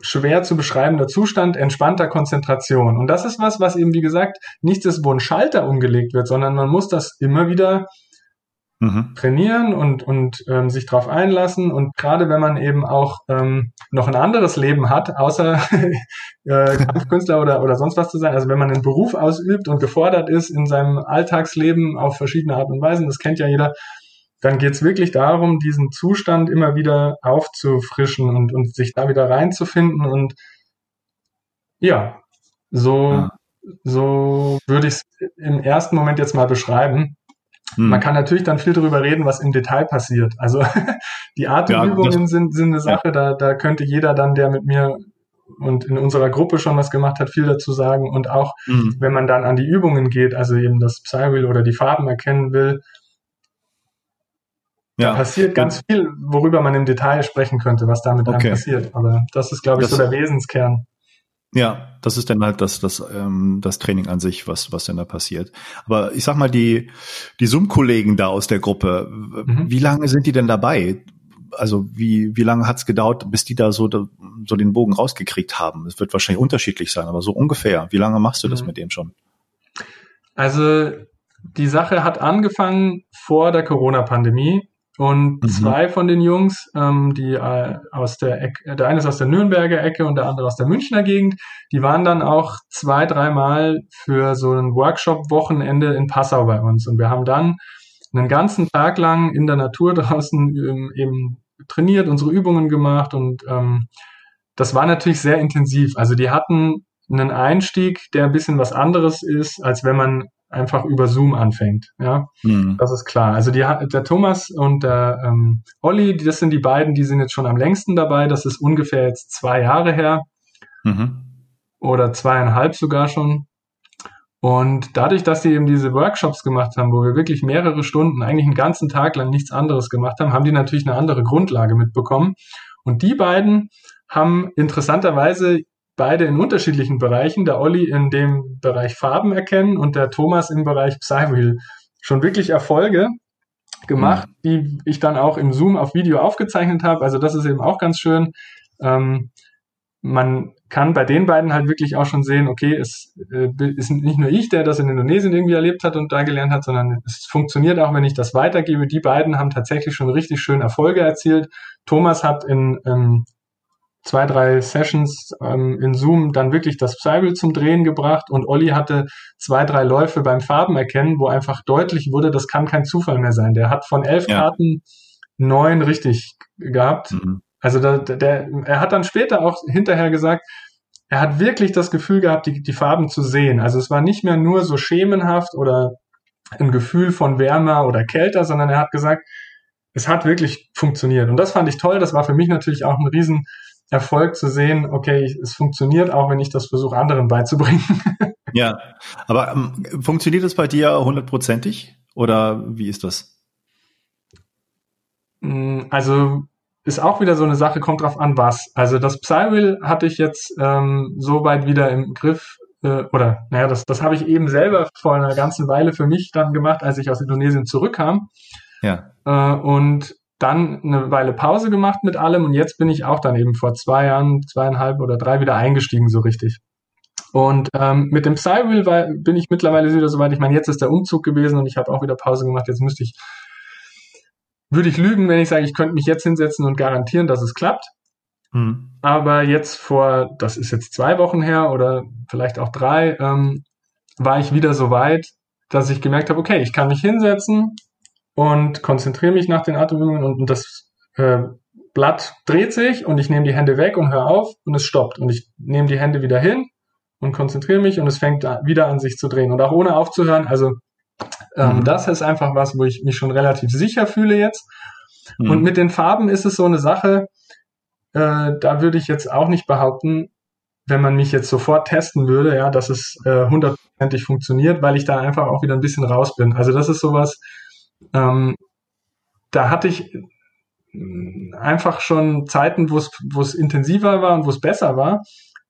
schwer zu beschreibender Zustand entspannter Konzentration. Und das ist was, was eben, wie gesagt, nicht ist, wo ein Schalter umgelegt wird, sondern man muss das immer wieder mhm. trainieren und, und ähm, sich darauf einlassen. Und gerade wenn man eben auch ähm, noch ein anderes Leben hat, außer äh, Kampfkünstler oder, oder sonst was zu sein, also wenn man einen Beruf ausübt und gefordert ist in seinem Alltagsleben auf verschiedene Art und Weisen, das kennt ja jeder, dann geht es wirklich darum, diesen Zustand immer wieder aufzufrischen und, und sich da wieder reinzufinden. Und ja, so, ja. so würde ich es im ersten Moment jetzt mal beschreiben. Hm. Man kann natürlich dann viel darüber reden, was im Detail passiert. Also die Atemübungen ja, sind, sind eine Sache, ja. da, da könnte jeder dann, der mit mir und in unserer Gruppe schon was gemacht hat, viel dazu sagen. Und auch mhm. wenn man dann an die Übungen geht, also eben das Psywheel oder die Farben erkennen will, ja. da passiert ganz viel, worüber man im Detail sprechen könnte, was damit okay. dann passiert. Aber das ist, glaube ich, das, so der Wesenskern. Ja, das ist dann halt das, das, ähm, das Training an sich, was, was denn da passiert. Aber ich sag mal, die, die Zoom-Kollegen da aus der Gruppe, mhm. wie lange sind die denn dabei? Also wie, wie lange hat's gedauert, bis die da so, so den Bogen rausgekriegt haben? Es wird wahrscheinlich unterschiedlich sein, aber so ungefähr. Wie lange machst du das mhm. mit denen schon? Also die Sache hat angefangen vor der Corona-Pandemie. Und mhm. zwei von den Jungs, ähm, die äh, aus der Ecke, der eine ist aus der Nürnberger Ecke und der andere aus der Münchner Gegend, die waren dann auch zwei, dreimal für so ein Workshop-Wochenende in Passau bei uns. Und wir haben dann einen ganzen Tag lang in der Natur draußen ähm, eben trainiert, unsere Übungen gemacht und ähm, das war natürlich sehr intensiv. Also die hatten einen Einstieg, der ein bisschen was anderes ist, als wenn man einfach über Zoom anfängt. Ja, mhm. das ist klar. Also die, der Thomas und der ähm, Olli, das sind die beiden, die sind jetzt schon am längsten dabei. Das ist ungefähr jetzt zwei Jahre her mhm. oder zweieinhalb sogar schon. Und dadurch, dass sie eben diese Workshops gemacht haben, wo wir wirklich mehrere Stunden, eigentlich einen ganzen Tag lang nichts anderes gemacht haben, haben die natürlich eine andere Grundlage mitbekommen. Und die beiden haben interessanterweise beide in unterschiedlichen Bereichen, der Olli in dem Bereich Farben erkennen und der Thomas im Bereich Psywheel schon wirklich Erfolge gemacht, mhm. die ich dann auch im Zoom auf Video aufgezeichnet habe. Also das ist eben auch ganz schön. Ähm, man kann bei den beiden halt wirklich auch schon sehen, okay, es äh, ist nicht nur ich, der das in Indonesien irgendwie erlebt hat und da gelernt hat, sondern es funktioniert auch, wenn ich das weitergebe. Die beiden haben tatsächlich schon richtig schön Erfolge erzielt. Thomas hat in ähm, zwei, drei Sessions ähm, in Zoom dann wirklich das Cycle zum Drehen gebracht und Olli hatte zwei, drei Läufe beim Farbenerkennen, wo einfach deutlich wurde, das kann kein Zufall mehr sein. Der hat von elf ja. Karten neun richtig gehabt. Mhm. Also da, der, er hat dann später auch hinterher gesagt, er hat wirklich das Gefühl gehabt, die, die Farben zu sehen. Also es war nicht mehr nur so schemenhaft oder ein Gefühl von wärmer oder kälter, sondern er hat gesagt, es hat wirklich funktioniert. Und das fand ich toll. Das war für mich natürlich auch ein riesen Erfolg zu sehen, okay, es funktioniert, auch wenn ich das versuche, anderen beizubringen. ja, aber ähm, funktioniert das bei dir hundertprozentig oder wie ist das? Mm, also ist auch wieder so eine Sache, kommt drauf an, was. Also das Psywheel hatte ich jetzt ähm, so weit wieder im Griff, äh, oder naja, das, das habe ich eben selber vor einer ganzen Weile für mich dann gemacht, als ich aus Indonesien zurückkam. Ja. Äh, und dann eine Weile Pause gemacht mit allem und jetzt bin ich auch dann eben vor zwei Jahren, zweieinhalb oder drei wieder eingestiegen so richtig. Und ähm, mit dem Cywheel war, bin ich mittlerweile wieder soweit. Ich meine, jetzt ist der Umzug gewesen und ich habe auch wieder Pause gemacht. Jetzt müsste ich, würde ich lügen, wenn ich sage, ich könnte mich jetzt hinsetzen und garantieren, dass es klappt. Hm. Aber jetzt vor, das ist jetzt zwei Wochen her oder vielleicht auch drei, ähm, war ich wieder so weit, dass ich gemerkt habe, okay, ich kann mich hinsetzen und konzentriere mich nach den Atemübungen und, und das äh, Blatt dreht sich und ich nehme die Hände weg und höre auf und es stoppt und ich nehme die Hände wieder hin und konzentriere mich und es fängt wieder an sich zu drehen und auch ohne aufzuhören. Also ähm, mhm. das ist einfach was, wo ich mich schon relativ sicher fühle jetzt. Mhm. Und mit den Farben ist es so eine Sache, äh, da würde ich jetzt auch nicht behaupten, wenn man mich jetzt sofort testen würde, ja, dass es äh, hundertprozentig äh, funktioniert, weil ich da einfach auch wieder ein bisschen raus bin. Also das ist sowas, ähm, da hatte ich äh, einfach schon Zeiten, wo es intensiver war und wo es besser war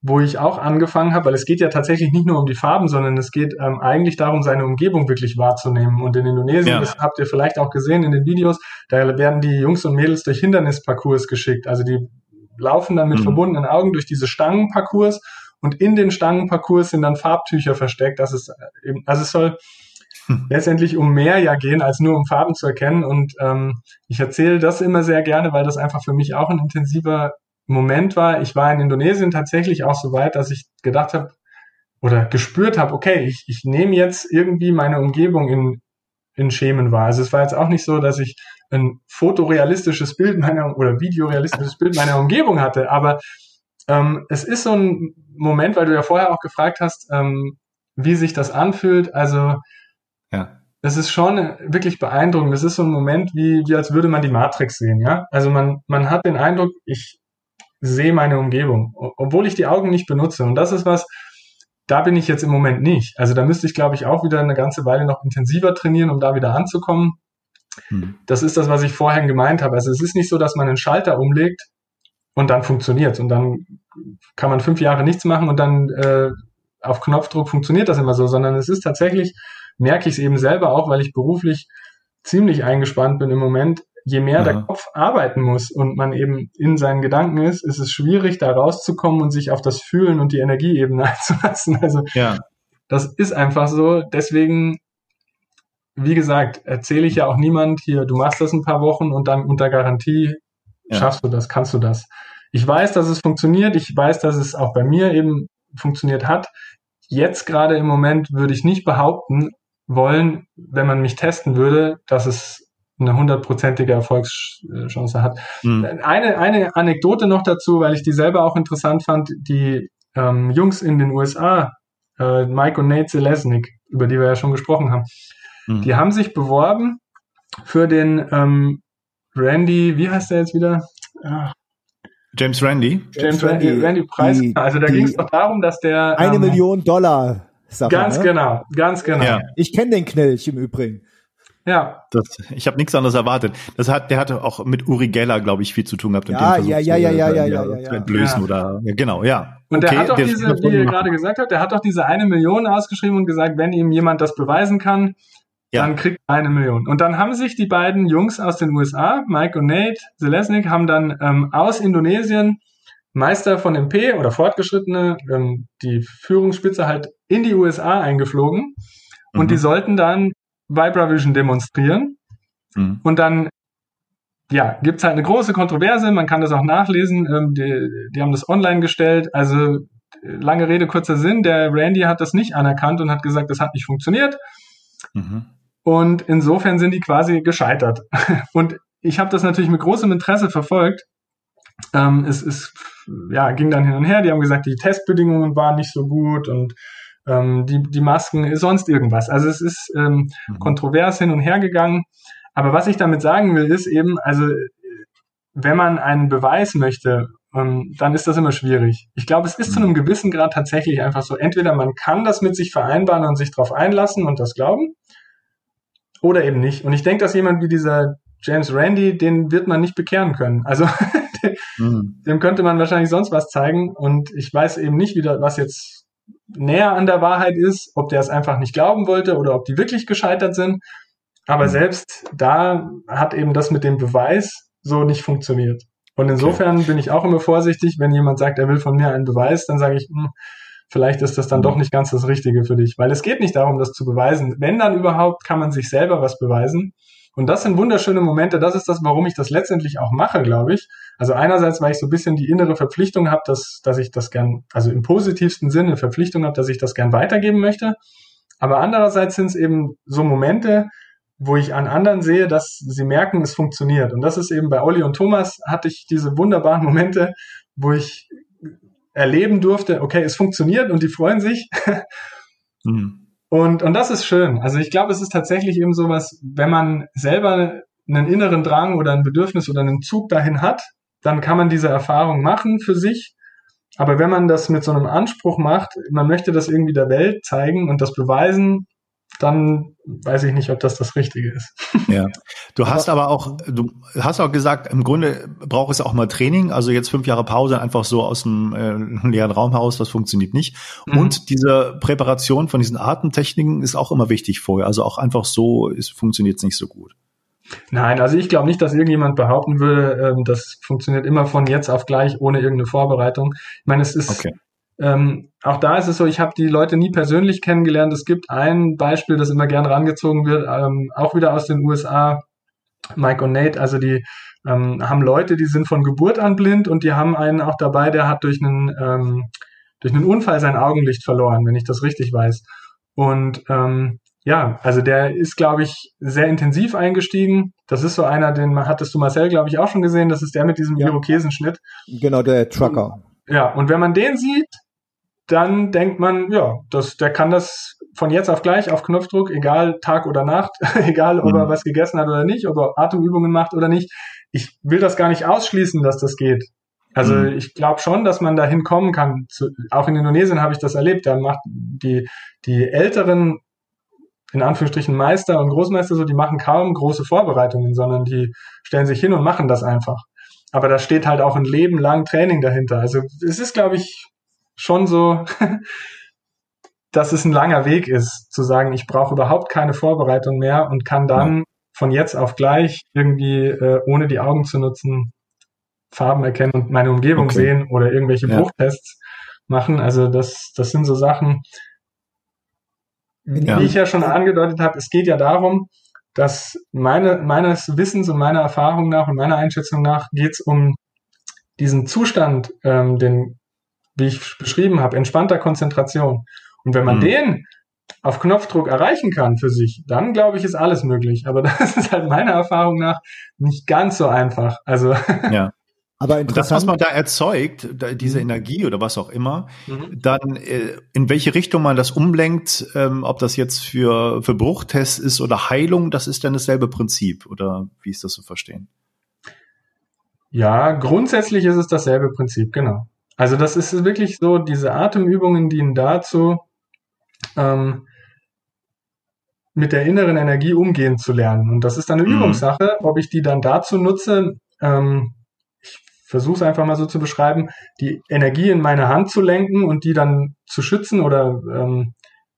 wo ich auch angefangen habe, weil es geht ja tatsächlich nicht nur um die Farben, sondern es geht ähm, eigentlich darum, seine Umgebung wirklich wahrzunehmen. Und in Indonesien, ja. das habt ihr vielleicht auch gesehen in den Videos, da werden die Jungs und Mädels durch Hindernisparcours geschickt. Also die laufen dann mit mhm. verbundenen Augen durch diese Stangenparcours und in den Stangenparcours sind dann Farbtücher versteckt. Das ist äh, eben, also es soll. Letztendlich um mehr ja gehen, als nur um Farben zu erkennen. Und ähm, ich erzähle das immer sehr gerne, weil das einfach für mich auch ein intensiver Moment war, ich war in Indonesien tatsächlich auch so weit, dass ich gedacht habe oder gespürt habe, okay, ich, ich nehme jetzt irgendwie meine Umgebung in, in Schemen wahr. Also es war jetzt auch nicht so, dass ich ein fotorealistisches Bild meiner oder videorealistisches Bild meiner Umgebung hatte, aber ähm, es ist so ein Moment, weil du ja vorher auch gefragt hast, ähm, wie sich das anfühlt. Also ja. es ist schon wirklich beeindruckend. Es ist so ein Moment, wie, wie als würde man die Matrix sehen, ja. Also man, man hat den Eindruck, ich, sehe meine Umgebung, obwohl ich die Augen nicht benutze. Und das ist was, da bin ich jetzt im Moment nicht. Also da müsste ich, glaube ich, auch wieder eine ganze Weile noch intensiver trainieren, um da wieder anzukommen. Hm. Das ist das, was ich vorhin gemeint habe. Also es ist nicht so, dass man einen Schalter umlegt und dann funktioniert und dann kann man fünf Jahre nichts machen und dann äh, auf Knopfdruck funktioniert das immer so, sondern es ist tatsächlich, merke ich es eben selber auch, weil ich beruflich ziemlich eingespannt bin im Moment, je mehr ja. der Kopf arbeiten muss und man eben in seinen Gedanken ist, ist es schwierig, da rauszukommen und sich auf das Fühlen und die Energieebene einzulassen. Also ja. das ist einfach so. Deswegen, wie gesagt, erzähle ich ja auch niemand hier, du machst das ein paar Wochen und dann unter Garantie ja. schaffst du das, kannst du das. Ich weiß, dass es funktioniert. Ich weiß, dass es auch bei mir eben funktioniert hat. Jetzt gerade im Moment würde ich nicht behaupten wollen, wenn man mich testen würde, dass es eine hundertprozentige Erfolgschance hat. Mhm. Eine, eine Anekdote noch dazu, weil ich die selber auch interessant fand, die ähm, Jungs in den USA, äh, Mike und Nate Zelesnik, über die wir ja schon gesprochen haben, mhm. die haben sich beworben für den ähm, Randy, wie heißt der jetzt wieder? Ach. James Randy. James Randy, Randy Preis. Die, also da ging es doch darum, dass der eine ähm, Million Dollar. Sache. Ganz ne? genau, ganz genau. Ja. Ich kenne den Knilch im Übrigen. Ja. Das, ich habe nichts anderes erwartet. Das hat, der hatte auch mit Uri Geller, glaube ich, viel zu tun gehabt. Ja, ja, äh, ja, ja, ja, ja, ja, ja, Entblößen ja. oder ja, genau, ja. Und okay, der hat auch der diese, wie ihr gerade gesagt habt, der hat auch diese eine Million ausgeschrieben und gesagt, wenn ihm jemand das beweisen kann, ja. dann kriegt er eine Million. Und dann haben sich die beiden Jungs aus den USA, Mike und Nate Selesnik, haben dann ähm, aus Indonesien Meister von MP oder Fortgeschrittene, ähm, die Führungsspitze halt in die USA eingeflogen. Und mhm. die sollten dann Vibravision demonstrieren. Mhm. Und dann ja, gibt's halt eine große Kontroverse, man kann das auch nachlesen, ähm, die, die haben das online gestellt, also lange Rede, kurzer Sinn, der Randy hat das nicht anerkannt und hat gesagt, das hat nicht funktioniert. Mhm. Und insofern sind die quasi gescheitert. Und ich habe das natürlich mit großem Interesse verfolgt. Ähm, es ist, ja, ging dann hin und her. Die haben gesagt, die Testbedingungen waren nicht so gut und ähm, die, die Masken, sonst irgendwas. Also es ist ähm, mhm. kontrovers hin und her gegangen. Aber was ich damit sagen will, ist eben, also wenn man einen Beweis möchte, ähm, dann ist das immer schwierig. Ich glaube, es ist zu einem mhm. gewissen Grad tatsächlich einfach so, entweder man kann das mit sich vereinbaren und sich darauf einlassen und das glauben, oder eben nicht. Und ich denke, dass jemand wie dieser James Randy, den wird man nicht bekehren können. Also mhm. dem könnte man wahrscheinlich sonst was zeigen. Und ich weiß eben nicht, wie da, was jetzt näher an der Wahrheit ist, ob der es einfach nicht glauben wollte oder ob die wirklich gescheitert sind. aber mhm. selbst da hat eben das mit dem Beweis so nicht funktioniert. Und insofern okay. bin ich auch immer vorsichtig, wenn jemand sagt, er will von mir einen Beweis, dann sage ich, hm, vielleicht ist das dann doch mhm. nicht ganz das Richtige für dich, weil es geht nicht darum, das zu beweisen. Wenn dann überhaupt, kann man sich selber was beweisen. Und das sind wunderschöne Momente. Das ist das, warum ich das letztendlich auch mache, glaube ich. Also einerseits, weil ich so ein bisschen die innere Verpflichtung habe, dass, dass ich das gern, also im positivsten Sinne Verpflichtung habe, dass ich das gern weitergeben möchte. Aber andererseits sind es eben so Momente, wo ich an anderen sehe, dass sie merken, es funktioniert. Und das ist eben bei Olli und Thomas hatte ich diese wunderbaren Momente, wo ich erleben durfte, okay, es funktioniert und die freuen sich. Mhm. Und, und das ist schön. Also ich glaube, es ist tatsächlich eben sowas, wenn man selber einen inneren Drang oder ein Bedürfnis oder einen Zug dahin hat, dann kann man diese Erfahrung machen für sich. Aber wenn man das mit so einem Anspruch macht, man möchte das irgendwie der Welt zeigen und das beweisen, dann weiß ich nicht, ob das das Richtige ist. Ja. Du hast aber auch, du hast auch gesagt, im Grunde braucht es auch mal Training. Also jetzt fünf Jahre Pause einfach so aus dem äh, leeren Raum heraus, das funktioniert nicht. Mhm. Und diese Präparation von diesen Atemtechniken ist auch immer wichtig vorher. Also auch einfach so funktioniert es nicht so gut. Nein, also ich glaube nicht, dass irgendjemand behaupten würde, ähm, das funktioniert immer von jetzt auf gleich ohne irgendeine Vorbereitung. Ich meine, es ist okay. Ähm, auch da ist es so, ich habe die Leute nie persönlich kennengelernt. Es gibt ein Beispiel, das immer gern rangezogen wird, ähm, auch wieder aus den USA, Mike und Nate, also die ähm, haben Leute, die sind von Geburt an blind und die haben einen auch dabei, der hat durch einen, ähm, durch einen Unfall sein Augenlicht verloren, wenn ich das richtig weiß. Und ähm, ja, also der ist, glaube ich, sehr intensiv eingestiegen. Das ist so einer, den hattest du Marcel, glaube ich, auch schon gesehen. Das ist der mit diesem ja. Irokesenschnitt. Genau, der Trucker. Ja, und wenn man den sieht, dann denkt man, ja, das, der kann das von jetzt auf gleich auf Knopfdruck, egal Tag oder Nacht, egal ob er mhm. was gegessen hat oder nicht, ob er Atemübungen macht oder nicht. Ich will das gar nicht ausschließen, dass das geht. Also mhm. ich glaube schon, dass man dahin kommen kann. Zu, auch in Indonesien habe ich das erlebt. Da macht die, die älteren, in Anführungsstrichen Meister und Großmeister so, die machen kaum große Vorbereitungen, sondern die stellen sich hin und machen das einfach. Aber da steht halt auch ein Leben lang Training dahinter. Also es ist, glaube ich, schon so, dass es ein langer Weg ist, zu sagen, ich brauche überhaupt keine Vorbereitung mehr und kann dann ja. von jetzt auf gleich irgendwie, äh, ohne die Augen zu nutzen, Farben erkennen und meine Umgebung okay. sehen oder irgendwelche ja. Bruchtests machen. Also das, das sind so Sachen, ja. wie ich ja schon angedeutet habe, es geht ja darum, dass meine, meines Wissens und meiner Erfahrung nach und meiner Einschätzung nach geht es um diesen Zustand, ähm, den wie ich beschrieben habe, entspannter Konzentration. Und wenn man mhm. den auf Knopfdruck erreichen kann für sich, dann glaube ich, ist alles möglich. Aber das ist halt meiner Erfahrung nach nicht ganz so einfach. Also ja. Aber interessant. das, was man da erzeugt, diese mhm. Energie oder was auch immer, mhm. dann äh, in welche Richtung man das umlenkt, ähm, ob das jetzt für, für Bruchtests ist oder Heilung, das ist dann dasselbe Prinzip. Oder wie ist das zu verstehen? Ja, grundsätzlich ist es dasselbe Prinzip, genau. Also das ist wirklich so, diese Atemübungen dienen dazu, ähm, mit der inneren Energie umgehen zu lernen. Und das ist dann eine mhm. Übungssache, ob ich die dann dazu nutze, ähm, versuche es einfach mal so zu beschreiben, die Energie in meine Hand zu lenken und die dann zu schützen oder ähm,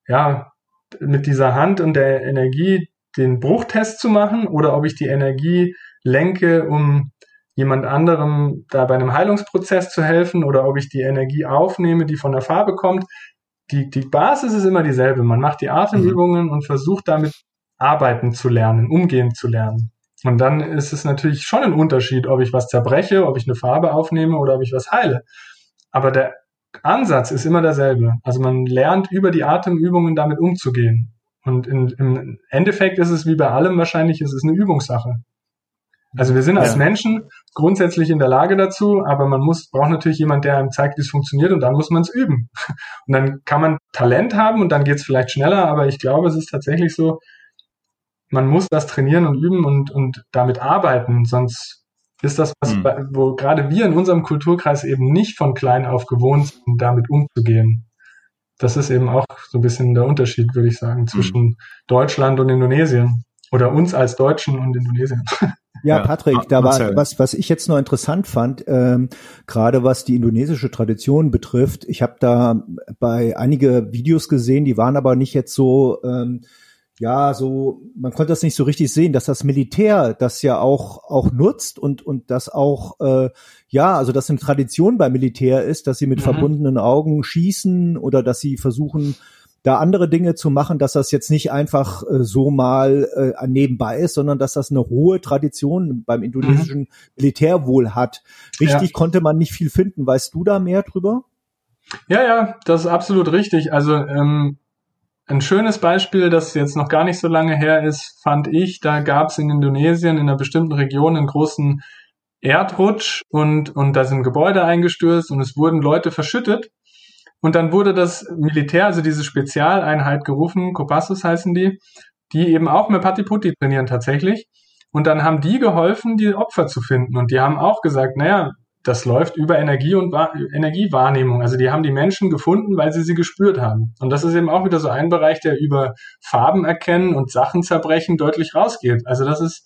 ja, mit dieser Hand und der Energie den Bruchtest zu machen oder ob ich die Energie lenke, um jemand anderem da bei einem Heilungsprozess zu helfen oder ob ich die Energie aufnehme, die von der Farbe kommt. Die, die Basis ist immer dieselbe. Man macht die Atemübungen mhm. und versucht damit arbeiten zu lernen, umgehen zu lernen. Und dann ist es natürlich schon ein Unterschied, ob ich was zerbreche, ob ich eine Farbe aufnehme oder ob ich was heile. Aber der Ansatz ist immer derselbe. Also man lernt über die Atemübungen damit umzugehen. Und in, im Endeffekt ist es wie bei allem wahrscheinlich, es ist eine Übungssache. Also wir sind als ja. Menschen grundsätzlich in der Lage dazu, aber man muss, braucht natürlich jemand, der einem zeigt, wie es funktioniert und dann muss man es üben. Und dann kann man Talent haben und dann geht es vielleicht schneller, aber ich glaube, es ist tatsächlich so, man muss das trainieren und üben und, und damit arbeiten, sonst ist das, was, mhm. wo gerade wir in unserem Kulturkreis eben nicht von klein auf gewohnt sind, damit umzugehen. Das ist eben auch so ein bisschen der Unterschied, würde ich sagen, zwischen mhm. Deutschland und Indonesien. Oder uns als Deutschen und Indonesien. Ja, Patrick, da war was, was ich jetzt noch interessant fand, ähm, gerade was die indonesische Tradition betrifft. Ich habe da bei einige Videos gesehen, die waren aber nicht jetzt so, ähm, ja, so, man konnte das nicht so richtig sehen, dass das Militär das ja auch, auch nutzt und, und das auch, äh, ja, also dass eine Tradition beim Militär ist, dass sie mit mhm. verbundenen Augen schießen oder dass sie versuchen, da andere Dinge zu machen, dass das jetzt nicht einfach äh, so mal äh, nebenbei ist, sondern dass das eine hohe Tradition beim indonesischen mhm. Militär wohl hat. Richtig ja. konnte man nicht viel finden. Weißt du da mehr drüber? Ja, ja, das ist absolut richtig. Also ähm, ein schönes Beispiel, das jetzt noch gar nicht so lange her ist, fand ich, da gab es in Indonesien in einer bestimmten Region einen großen Erdrutsch und, und da sind Gebäude eingestürzt und es wurden Leute verschüttet. Und dann wurde das Militär, also diese Spezialeinheit gerufen, Kopassus heißen die, die eben auch mit Patiputi trainieren tatsächlich. Und dann haben die geholfen, die Opfer zu finden. Und die haben auch gesagt, naja, das läuft über Energie und Energiewahrnehmung. Also die haben die Menschen gefunden, weil sie sie gespürt haben. Und das ist eben auch wieder so ein Bereich, der über Farben erkennen und Sachen zerbrechen deutlich rausgeht. Also das ist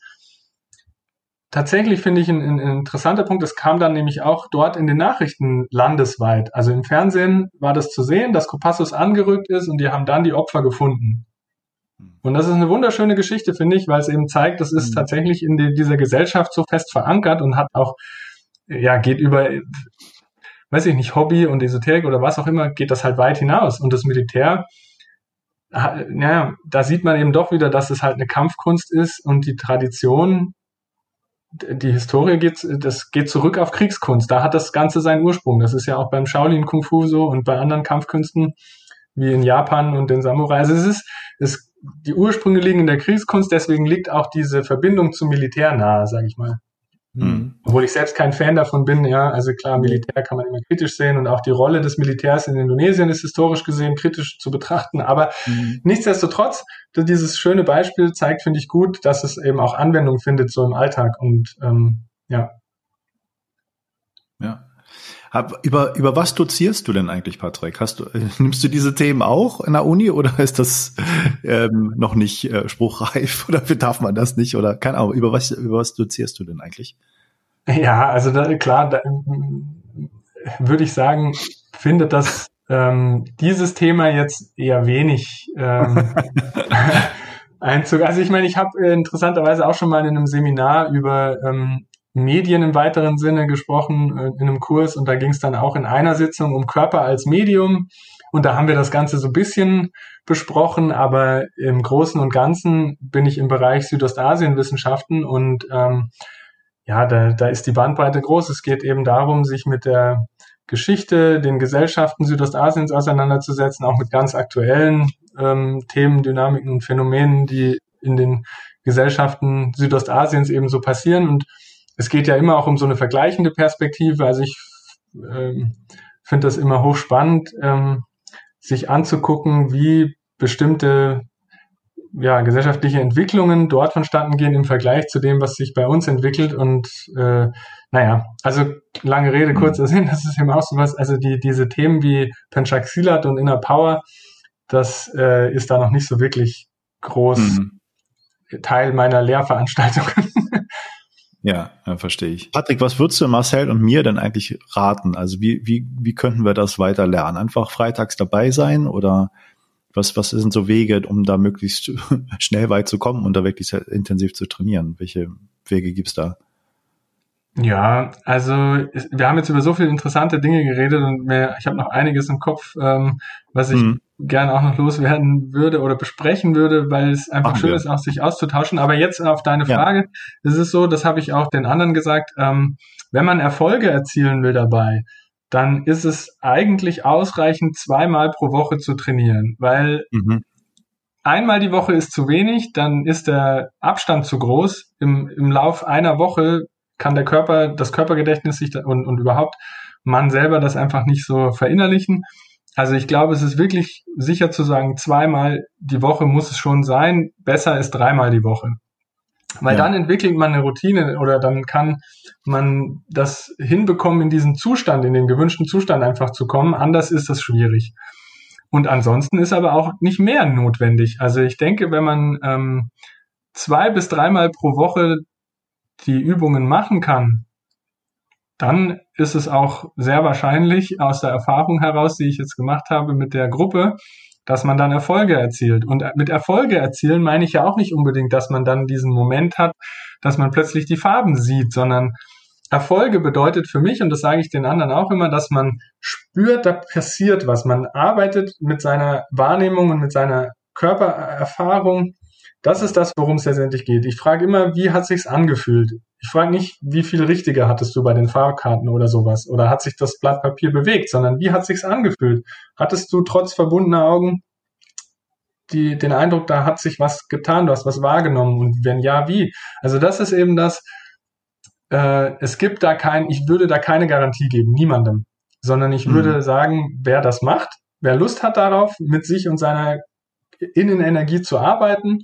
tatsächlich, finde ich, ein, ein interessanter Punkt. Das kam dann nämlich auch dort in den Nachrichten landesweit. Also im Fernsehen war das zu sehen, dass Kopassus angerückt ist und die haben dann die Opfer gefunden. Und das ist eine wunderschöne Geschichte, finde ich, weil es eben zeigt, das ist mhm. tatsächlich in die, dieser Gesellschaft so fest verankert und hat auch ja, geht über, weiß ich nicht, Hobby und Esoterik oder was auch immer, geht das halt weit hinaus. Und das Militär, naja, da sieht man eben doch wieder, dass es halt eine Kampfkunst ist und die Tradition, die Historie geht, das geht zurück auf Kriegskunst. Da hat das Ganze seinen Ursprung. Das ist ja auch beim Shaolin Kung Fu so und bei anderen Kampfkünsten wie in Japan und den Samurai. Also es ist, es, die Ursprünge liegen in der Kriegskunst, deswegen liegt auch diese Verbindung zum Militär nahe, sage ich mal. Mhm. Obwohl ich selbst kein Fan davon bin, ja, also klar, Militär kann man immer kritisch sehen und auch die Rolle des Militärs in Indonesien ist historisch gesehen kritisch zu betrachten, aber mhm. nichtsdestotrotz, dieses schöne Beispiel zeigt, finde ich gut, dass es eben auch Anwendung findet so im Alltag und ähm, ja. Ja. Hab, über, über was dozierst du denn eigentlich, Patrick? Hast du, äh, nimmst du diese Themen auch in der Uni oder ist das ähm, noch nicht äh, spruchreif oder darf man das nicht? Oder keine Ahnung, über was, über was dozierst du denn eigentlich? Ja, also da, klar, da, würde ich sagen, findet das ähm, dieses Thema jetzt eher wenig ähm, Einzug. Also ich meine, ich habe äh, interessanterweise auch schon mal in einem Seminar über ähm, Medien im weiteren Sinne gesprochen äh, in einem Kurs und da ging es dann auch in einer Sitzung um Körper als Medium und da haben wir das Ganze so ein bisschen besprochen, aber im Großen und Ganzen bin ich im Bereich Südostasienwissenschaften und ähm, ja, da, da ist die Bandbreite groß. Es geht eben darum, sich mit der Geschichte, den Gesellschaften Südostasiens auseinanderzusetzen, auch mit ganz aktuellen ähm, Themen, Dynamiken und Phänomenen, die in den Gesellschaften Südostasiens eben so passieren und es geht ja immer auch um so eine vergleichende Perspektive. Also ich ähm, finde das immer hochspannend, ähm, sich anzugucken, wie bestimmte ja, gesellschaftliche Entwicklungen dort vonstatten gehen im Vergleich zu dem, was sich bei uns entwickelt. Und äh, naja, also lange Rede, mhm. kurzer Sinn, das ist eben auch so was, also die, diese Themen wie Penchaxilat und Inner Power, das äh, ist da noch nicht so wirklich groß mhm. Teil meiner Lehrveranstaltungen. Ja, ja, verstehe ich. Patrick, was würdest du Marcel und mir denn eigentlich raten? Also wie, wie, wie könnten wir das weiter lernen? Einfach freitags dabei sein oder was, was sind so Wege, um da möglichst schnell weit zu kommen und da wirklich intensiv zu trainieren? Welche Wege gibt's da? Ja, also wir haben jetzt über so viele interessante Dinge geredet und mir, ich habe noch einiges im Kopf, ähm, was ich mhm. Gerne auch noch loswerden würde oder besprechen würde, weil es einfach Ach, schön ja. ist, auch sich auszutauschen. Aber jetzt auf deine Frage, ja. es ist so, das habe ich auch den anderen gesagt, ähm, wenn man Erfolge erzielen will dabei, dann ist es eigentlich ausreichend, zweimal pro Woche zu trainieren, weil mhm. einmal die Woche ist zu wenig, dann ist der Abstand zu groß. Im, im Lauf einer Woche kann der Körper, das Körpergedächtnis sich und, und überhaupt man selber das einfach nicht so verinnerlichen. Also ich glaube, es ist wirklich sicher zu sagen, zweimal die Woche muss es schon sein. Besser ist dreimal die Woche. Weil ja. dann entwickelt man eine Routine oder dann kann man das hinbekommen, in diesen Zustand, in den gewünschten Zustand einfach zu kommen. Anders ist das schwierig. Und ansonsten ist aber auch nicht mehr notwendig. Also ich denke, wenn man ähm, zwei bis dreimal pro Woche die Übungen machen kann, dann ist es auch sehr wahrscheinlich aus der Erfahrung heraus, die ich jetzt gemacht habe mit der Gruppe, dass man dann Erfolge erzielt. Und mit Erfolge erzielen meine ich ja auch nicht unbedingt, dass man dann diesen Moment hat, dass man plötzlich die Farben sieht, sondern Erfolge bedeutet für mich, und das sage ich den anderen auch immer, dass man spürt, da passiert was. Man arbeitet mit seiner Wahrnehmung und mit seiner Körpererfahrung. Das ist das, worum es letztendlich geht. Ich frage immer, wie hat sich's angefühlt? Ich frage nicht, wie viel Richtige hattest du bei den Fahrkarten oder sowas? Oder hat sich das Blatt Papier bewegt? Sondern wie hat sich's angefühlt? Hattest du trotz verbundener Augen die, den Eindruck, da hat sich was getan, du hast was wahrgenommen? Und wenn ja, wie? Also das ist eben das, äh, es gibt da kein, ich würde da keine Garantie geben, niemandem, sondern ich mhm. würde sagen, wer das macht, wer Lust hat darauf, mit sich und seiner Innenenergie zu arbeiten,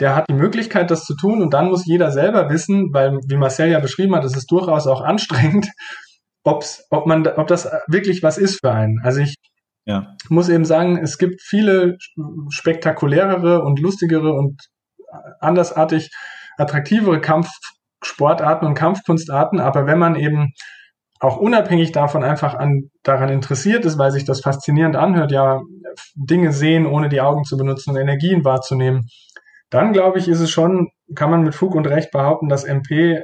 der hat die Möglichkeit, das zu tun und dann muss jeder selber wissen, weil, wie Marcel ja beschrieben hat, es ist durchaus auch anstrengend, ob's, ob man, ob das wirklich was ist für einen. Also ich ja. muss eben sagen, es gibt viele spektakulärere und lustigere und andersartig attraktivere Kampf, Sportarten und Kampfkunstarten, aber wenn man eben auch unabhängig davon einfach an, daran interessiert ist, weil sich das faszinierend anhört, ja, Dinge sehen, ohne die Augen zu benutzen und Energien wahrzunehmen, dann glaube ich, ist es schon, kann man mit Fug und Recht behaupten, dass MP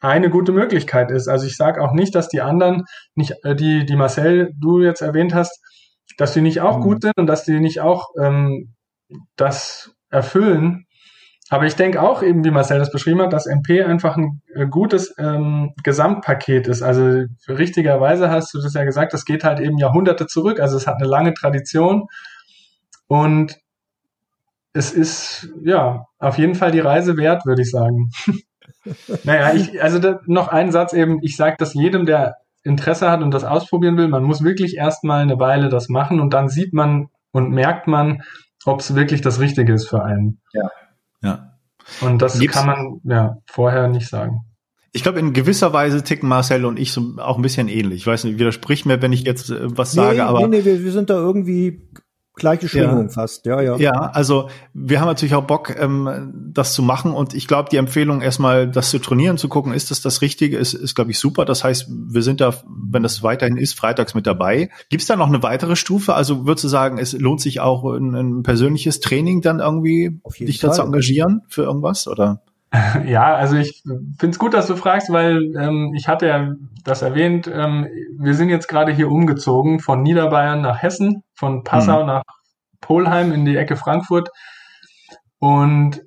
eine gute Möglichkeit ist. Also ich sage auch nicht, dass die anderen, nicht, äh, die, die Marcel, du jetzt erwähnt hast, dass die nicht auch mhm. gut sind und dass die nicht auch ähm, das erfüllen, aber ich denke auch eben, wie Marcel das beschrieben hat, dass MP einfach ein äh, gutes ähm, Gesamtpaket ist. Also richtigerweise hast du das ja gesagt, das geht halt eben Jahrhunderte zurück. Also es hat eine lange Tradition und es ist ja auf jeden Fall die Reise wert, würde ich sagen. naja, ich, also da, noch ein Satz eben, ich sage das jedem, der Interesse hat und das ausprobieren will, man muss wirklich erstmal eine Weile das machen und dann sieht man und merkt man, ob es wirklich das Richtige ist für einen. Ja. Ja. Und das Gibt's, kann man ja vorher nicht sagen. Ich glaube, in gewisser Weise ticken Marcel und ich so auch ein bisschen ähnlich. Ich weiß nicht, widersprich mir, wenn ich jetzt äh, was nee, sage, aber. Nee, nee, wir, wir sind da irgendwie Gleiche Schwingung ja. fast, ja, ja. Ja, also wir haben natürlich auch Bock, ähm, das zu machen und ich glaube, die Empfehlung erstmal, das zu trainieren, zu gucken, ist das das Richtige, ist, ist glaube ich super. Das heißt, wir sind da, wenn das weiterhin ist, freitags mit dabei. Gibt es da noch eine weitere Stufe? Also würdest du sagen, es lohnt sich auch ein, ein persönliches Training dann irgendwie, dich Fall. da zu engagieren für irgendwas oder? Ja, also ich finde es gut, dass du fragst, weil ähm, ich hatte ja das erwähnt, ähm, wir sind jetzt gerade hier umgezogen von Niederbayern nach Hessen, von Passau mhm. nach Polheim in die Ecke Frankfurt. Und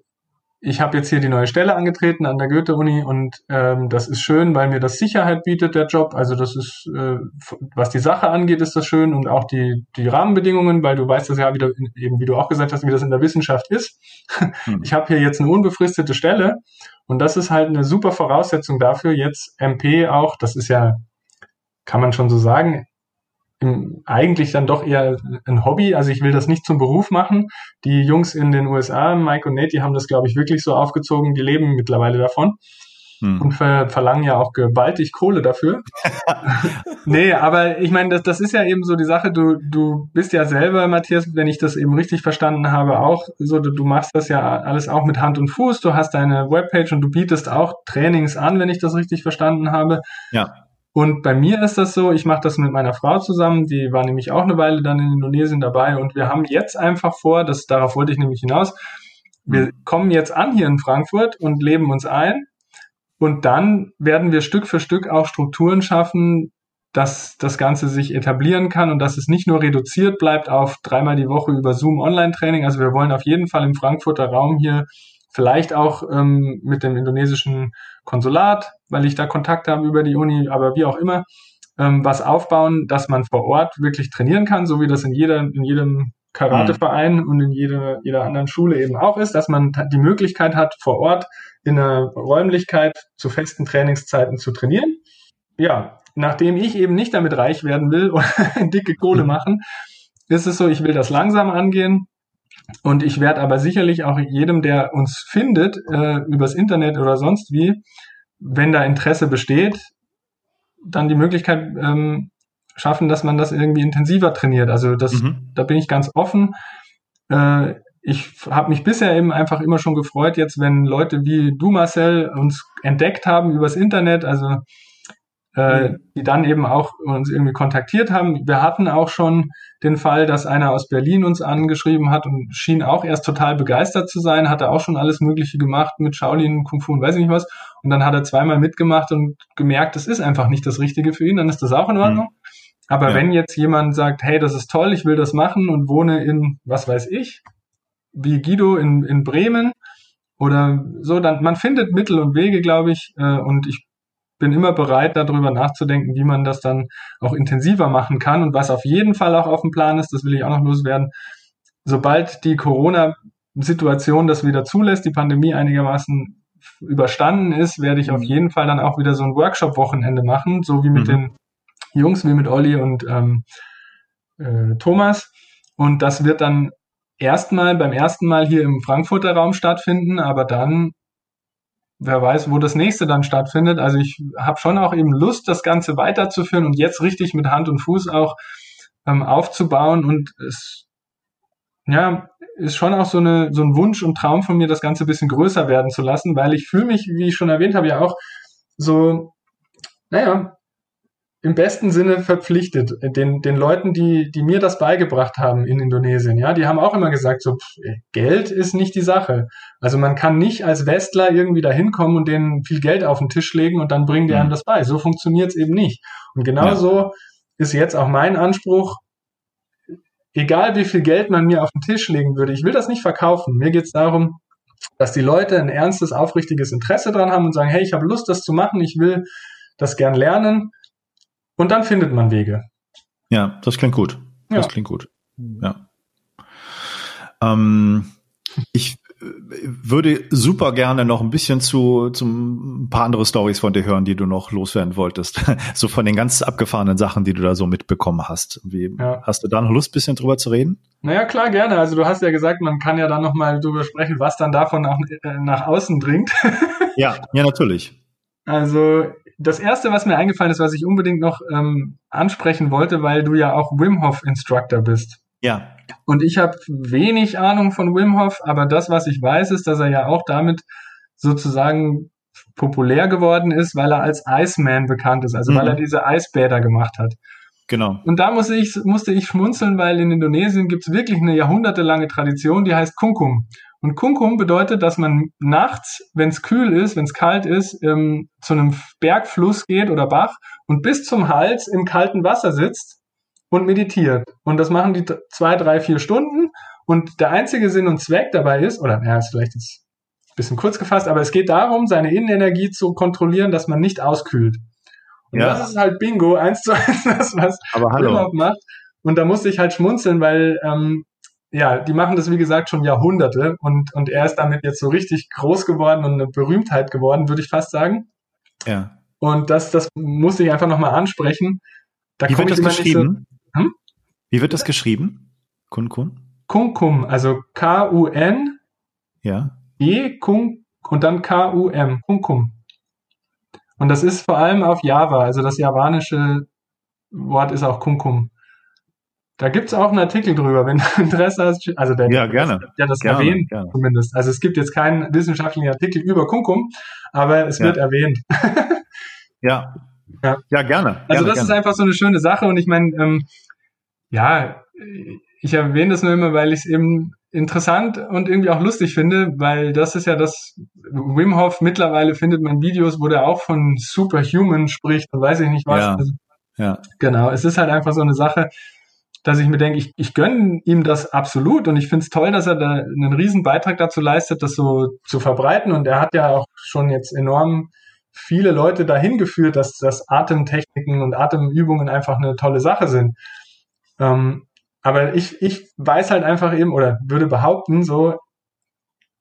ich habe jetzt hier die neue Stelle angetreten an der Goethe-Uni und ähm, das ist schön, weil mir das Sicherheit bietet, der Job. Also das ist, äh, was die Sache angeht, ist das schön und auch die, die Rahmenbedingungen, weil du weißt das ja wieder, eben wie du auch gesagt hast, wie das in der Wissenschaft ist. Hm. Ich habe hier jetzt eine unbefristete Stelle und das ist halt eine super Voraussetzung dafür, jetzt MP auch, das ist ja, kann man schon so sagen, eigentlich dann doch eher ein Hobby. Also ich will das nicht zum Beruf machen. Die Jungs in den USA, Mike und Nate, die haben das, glaube ich, wirklich so aufgezogen. Die leben mittlerweile davon hm. und ver verlangen ja auch gewaltig Kohle dafür. nee, aber ich meine, das, das ist ja eben so die Sache. Du, du bist ja selber, Matthias, wenn ich das eben richtig verstanden habe, auch so, du, du machst das ja alles auch mit Hand und Fuß. Du hast deine Webpage und du bietest auch Trainings an, wenn ich das richtig verstanden habe. Ja. Und bei mir ist das so, ich mache das mit meiner Frau zusammen, die war nämlich auch eine Weile dann in Indonesien dabei und wir haben jetzt einfach vor, das darauf wollte ich nämlich hinaus, wir mhm. kommen jetzt an hier in Frankfurt und leben uns ein und dann werden wir Stück für Stück auch Strukturen schaffen, dass das Ganze sich etablieren kann und dass es nicht nur reduziert bleibt auf dreimal die Woche über Zoom Online-Training. Also wir wollen auf jeden Fall im Frankfurter Raum hier vielleicht auch ähm, mit dem indonesischen Konsulat, weil ich da Kontakt habe über die Uni, aber wie auch immer, ähm, was aufbauen, dass man vor Ort wirklich trainieren kann, so wie das in jeder, in jedem Karateverein mhm. und in jeder, jeder anderen Schule eben auch ist, dass man die Möglichkeit hat, vor Ort in einer Räumlichkeit zu festen Trainingszeiten zu trainieren. Ja, nachdem ich eben nicht damit reich werden will oder dicke Kohle mhm. machen, ist es so, ich will das langsam angehen, und ich werde aber sicherlich auch jedem, der uns findet, äh, übers Internet oder sonst wie, wenn da Interesse besteht, dann die Möglichkeit ähm, schaffen, dass man das irgendwie intensiver trainiert. Also das, mhm. da bin ich ganz offen. Äh, ich habe mich bisher eben einfach immer schon gefreut, jetzt wenn Leute wie du, Marcel, uns entdeckt haben übers Internet. Also äh, mhm. die dann eben auch uns irgendwie kontaktiert haben. Wir hatten auch schon den Fall, dass einer aus Berlin uns angeschrieben hat und schien auch erst total begeistert zu sein, hatte auch schon alles Mögliche gemacht mit Shaolin, Kung Fu und weiß ich nicht was. Und dann hat er zweimal mitgemacht und gemerkt, das ist einfach nicht das Richtige für ihn, dann ist das auch in Ordnung. Mhm. Aber ja. wenn jetzt jemand sagt, hey, das ist toll, ich will das machen und wohne in, was weiß ich, wie Guido in, in Bremen oder so, dann man findet Mittel und Wege, glaube ich. Äh, und ich bin immer bereit, darüber nachzudenken, wie man das dann auch intensiver machen kann. Und was auf jeden Fall auch auf dem Plan ist, das will ich auch noch loswerden, sobald die Corona-Situation das wieder zulässt, die Pandemie einigermaßen überstanden ist, werde ich auf mhm. jeden Fall dann auch wieder so ein Workshop-Wochenende machen, so wie mit mhm. den Jungs, wie mit Olli und ähm, äh, Thomas. Und das wird dann erstmal beim ersten Mal hier im Frankfurter Raum stattfinden, aber dann wer weiß, wo das nächste dann stattfindet. Also ich habe schon auch eben Lust, das Ganze weiterzuführen und jetzt richtig mit Hand und Fuß auch ähm, aufzubauen. Und es ja, ist schon auch so, eine, so ein Wunsch und Traum von mir, das Ganze ein bisschen größer werden zu lassen, weil ich fühle mich, wie ich schon erwähnt habe, ja auch so, naja, im besten Sinne verpflichtet, den, den Leuten, die, die mir das beigebracht haben in Indonesien. Ja, die haben auch immer gesagt, so, pff, Geld ist nicht die Sache. Also man kann nicht als Westler irgendwie da hinkommen und denen viel Geld auf den Tisch legen und dann bringen die einem mhm. das bei. So funktioniert es eben nicht. Und genauso ja. ist jetzt auch mein Anspruch, egal wie viel Geld man mir auf den Tisch legen würde, ich will das nicht verkaufen. Mir geht es darum, dass die Leute ein ernstes, aufrichtiges Interesse dran haben und sagen, hey, ich habe Lust, das zu machen, ich will das gern lernen und dann findet man Wege. Ja, das klingt gut. Das ja. klingt gut. Ja. Ähm, ich äh, würde super gerne noch ein bisschen zu, zum ein paar andere Stories von dir hören, die du noch loswerden wolltest. so von den ganz abgefahrenen Sachen, die du da so mitbekommen hast. Wie, ja. Hast du da noch Lust, ein bisschen drüber zu reden? Naja, klar, gerne. Also du hast ja gesagt, man kann ja dann noch mal drüber sprechen, was dann davon auch äh, nach außen dringt. ja, ja, natürlich. Also das erste, was mir eingefallen ist, was ich unbedingt noch ähm, ansprechen wollte, weil du ja auch Wim Hof Instructor bist. Ja. Und ich habe wenig Ahnung von Wim Hof, aber das, was ich weiß, ist, dass er ja auch damit sozusagen populär geworden ist, weil er als Iceman bekannt ist, also mhm. weil er diese Eisbäder gemacht hat. Genau. Und da musste ich, musste ich schmunzeln, weil in Indonesien gibt es wirklich eine jahrhundertelange Tradition, die heißt Kunkum. Und Kunkum bedeutet, dass man nachts, wenn es kühl ist, wenn es kalt ist, ähm, zu einem Bergfluss geht oder Bach und bis zum Hals im kalten Wasser sitzt und meditiert. Und das machen die zwei, drei, vier Stunden. Und der einzige Sinn und Zweck dabei ist, oder ja, ist vielleicht jetzt ein bisschen kurz gefasst, aber es geht darum, seine Innenenergie zu kontrollieren, dass man nicht auskühlt. Und ja. das ist halt Bingo, eins zu eins, das, was aber hallo. macht. Und da musste ich halt schmunzeln, weil ähm, ja, die machen das wie gesagt schon Jahrhunderte und, und er ist damit jetzt so richtig groß geworden und eine Berühmtheit geworden, würde ich fast sagen. Ja. Und das, das musste ich einfach nochmal ansprechen. Da wie wird das geschrieben? So, hm? Wie wird das geschrieben? Kun Kun? Kunkum, also K-U-N. Ja. E, Kun, und dann K-U-M. Kunkum. Und das ist vor allem auf Java, also das javanische Wort ist auch Kunkum. Da gibt's auch einen Artikel drüber, wenn du Interesse hast. Also der, ja, gerne. Ja, das gerne, erwähnt gerne. zumindest. Also es gibt jetzt keinen wissenschaftlichen Artikel über Kunkum, aber es ja. wird erwähnt. ja. ja. Ja, gerne. Also das gerne. ist einfach so eine schöne Sache und ich meine, ähm, ja, ich erwähne das nur immer, weil ich es eben interessant und irgendwie auch lustig finde, weil das ist ja das, Wim Hof mittlerweile findet man Videos, wo der auch von Superhuman spricht und weiß ich nicht was. Ja. Also, ja. Genau, es ist halt einfach so eine Sache, dass ich mir denke, ich, ich gönne ihm das absolut und ich finde es toll, dass er da einen riesen Beitrag dazu leistet, das so zu verbreiten. Und er hat ja auch schon jetzt enorm viele Leute dahin geführt, dass, dass Atemtechniken und Atemübungen einfach eine tolle Sache sind. Ähm, aber ich, ich weiß halt einfach eben oder würde behaupten, so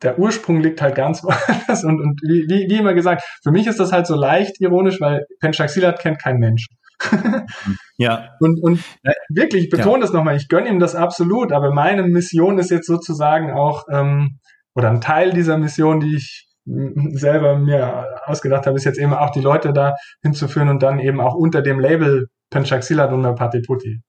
der Ursprung liegt halt ganz woanders und, und wie, wie, wie immer gesagt, für mich ist das halt so leicht ironisch, weil Penchak Silat kennt kein Mensch. Ja. Und, und wirklich, ich betone ja. das nochmal, ich gönne ihm das absolut, aber meine Mission ist jetzt sozusagen auch, ähm, oder ein Teil dieser Mission, die ich selber mir ausgedacht habe, ist jetzt eben auch die Leute da hinzuführen und dann eben auch unter dem Label Penchaxilat und Patipoti.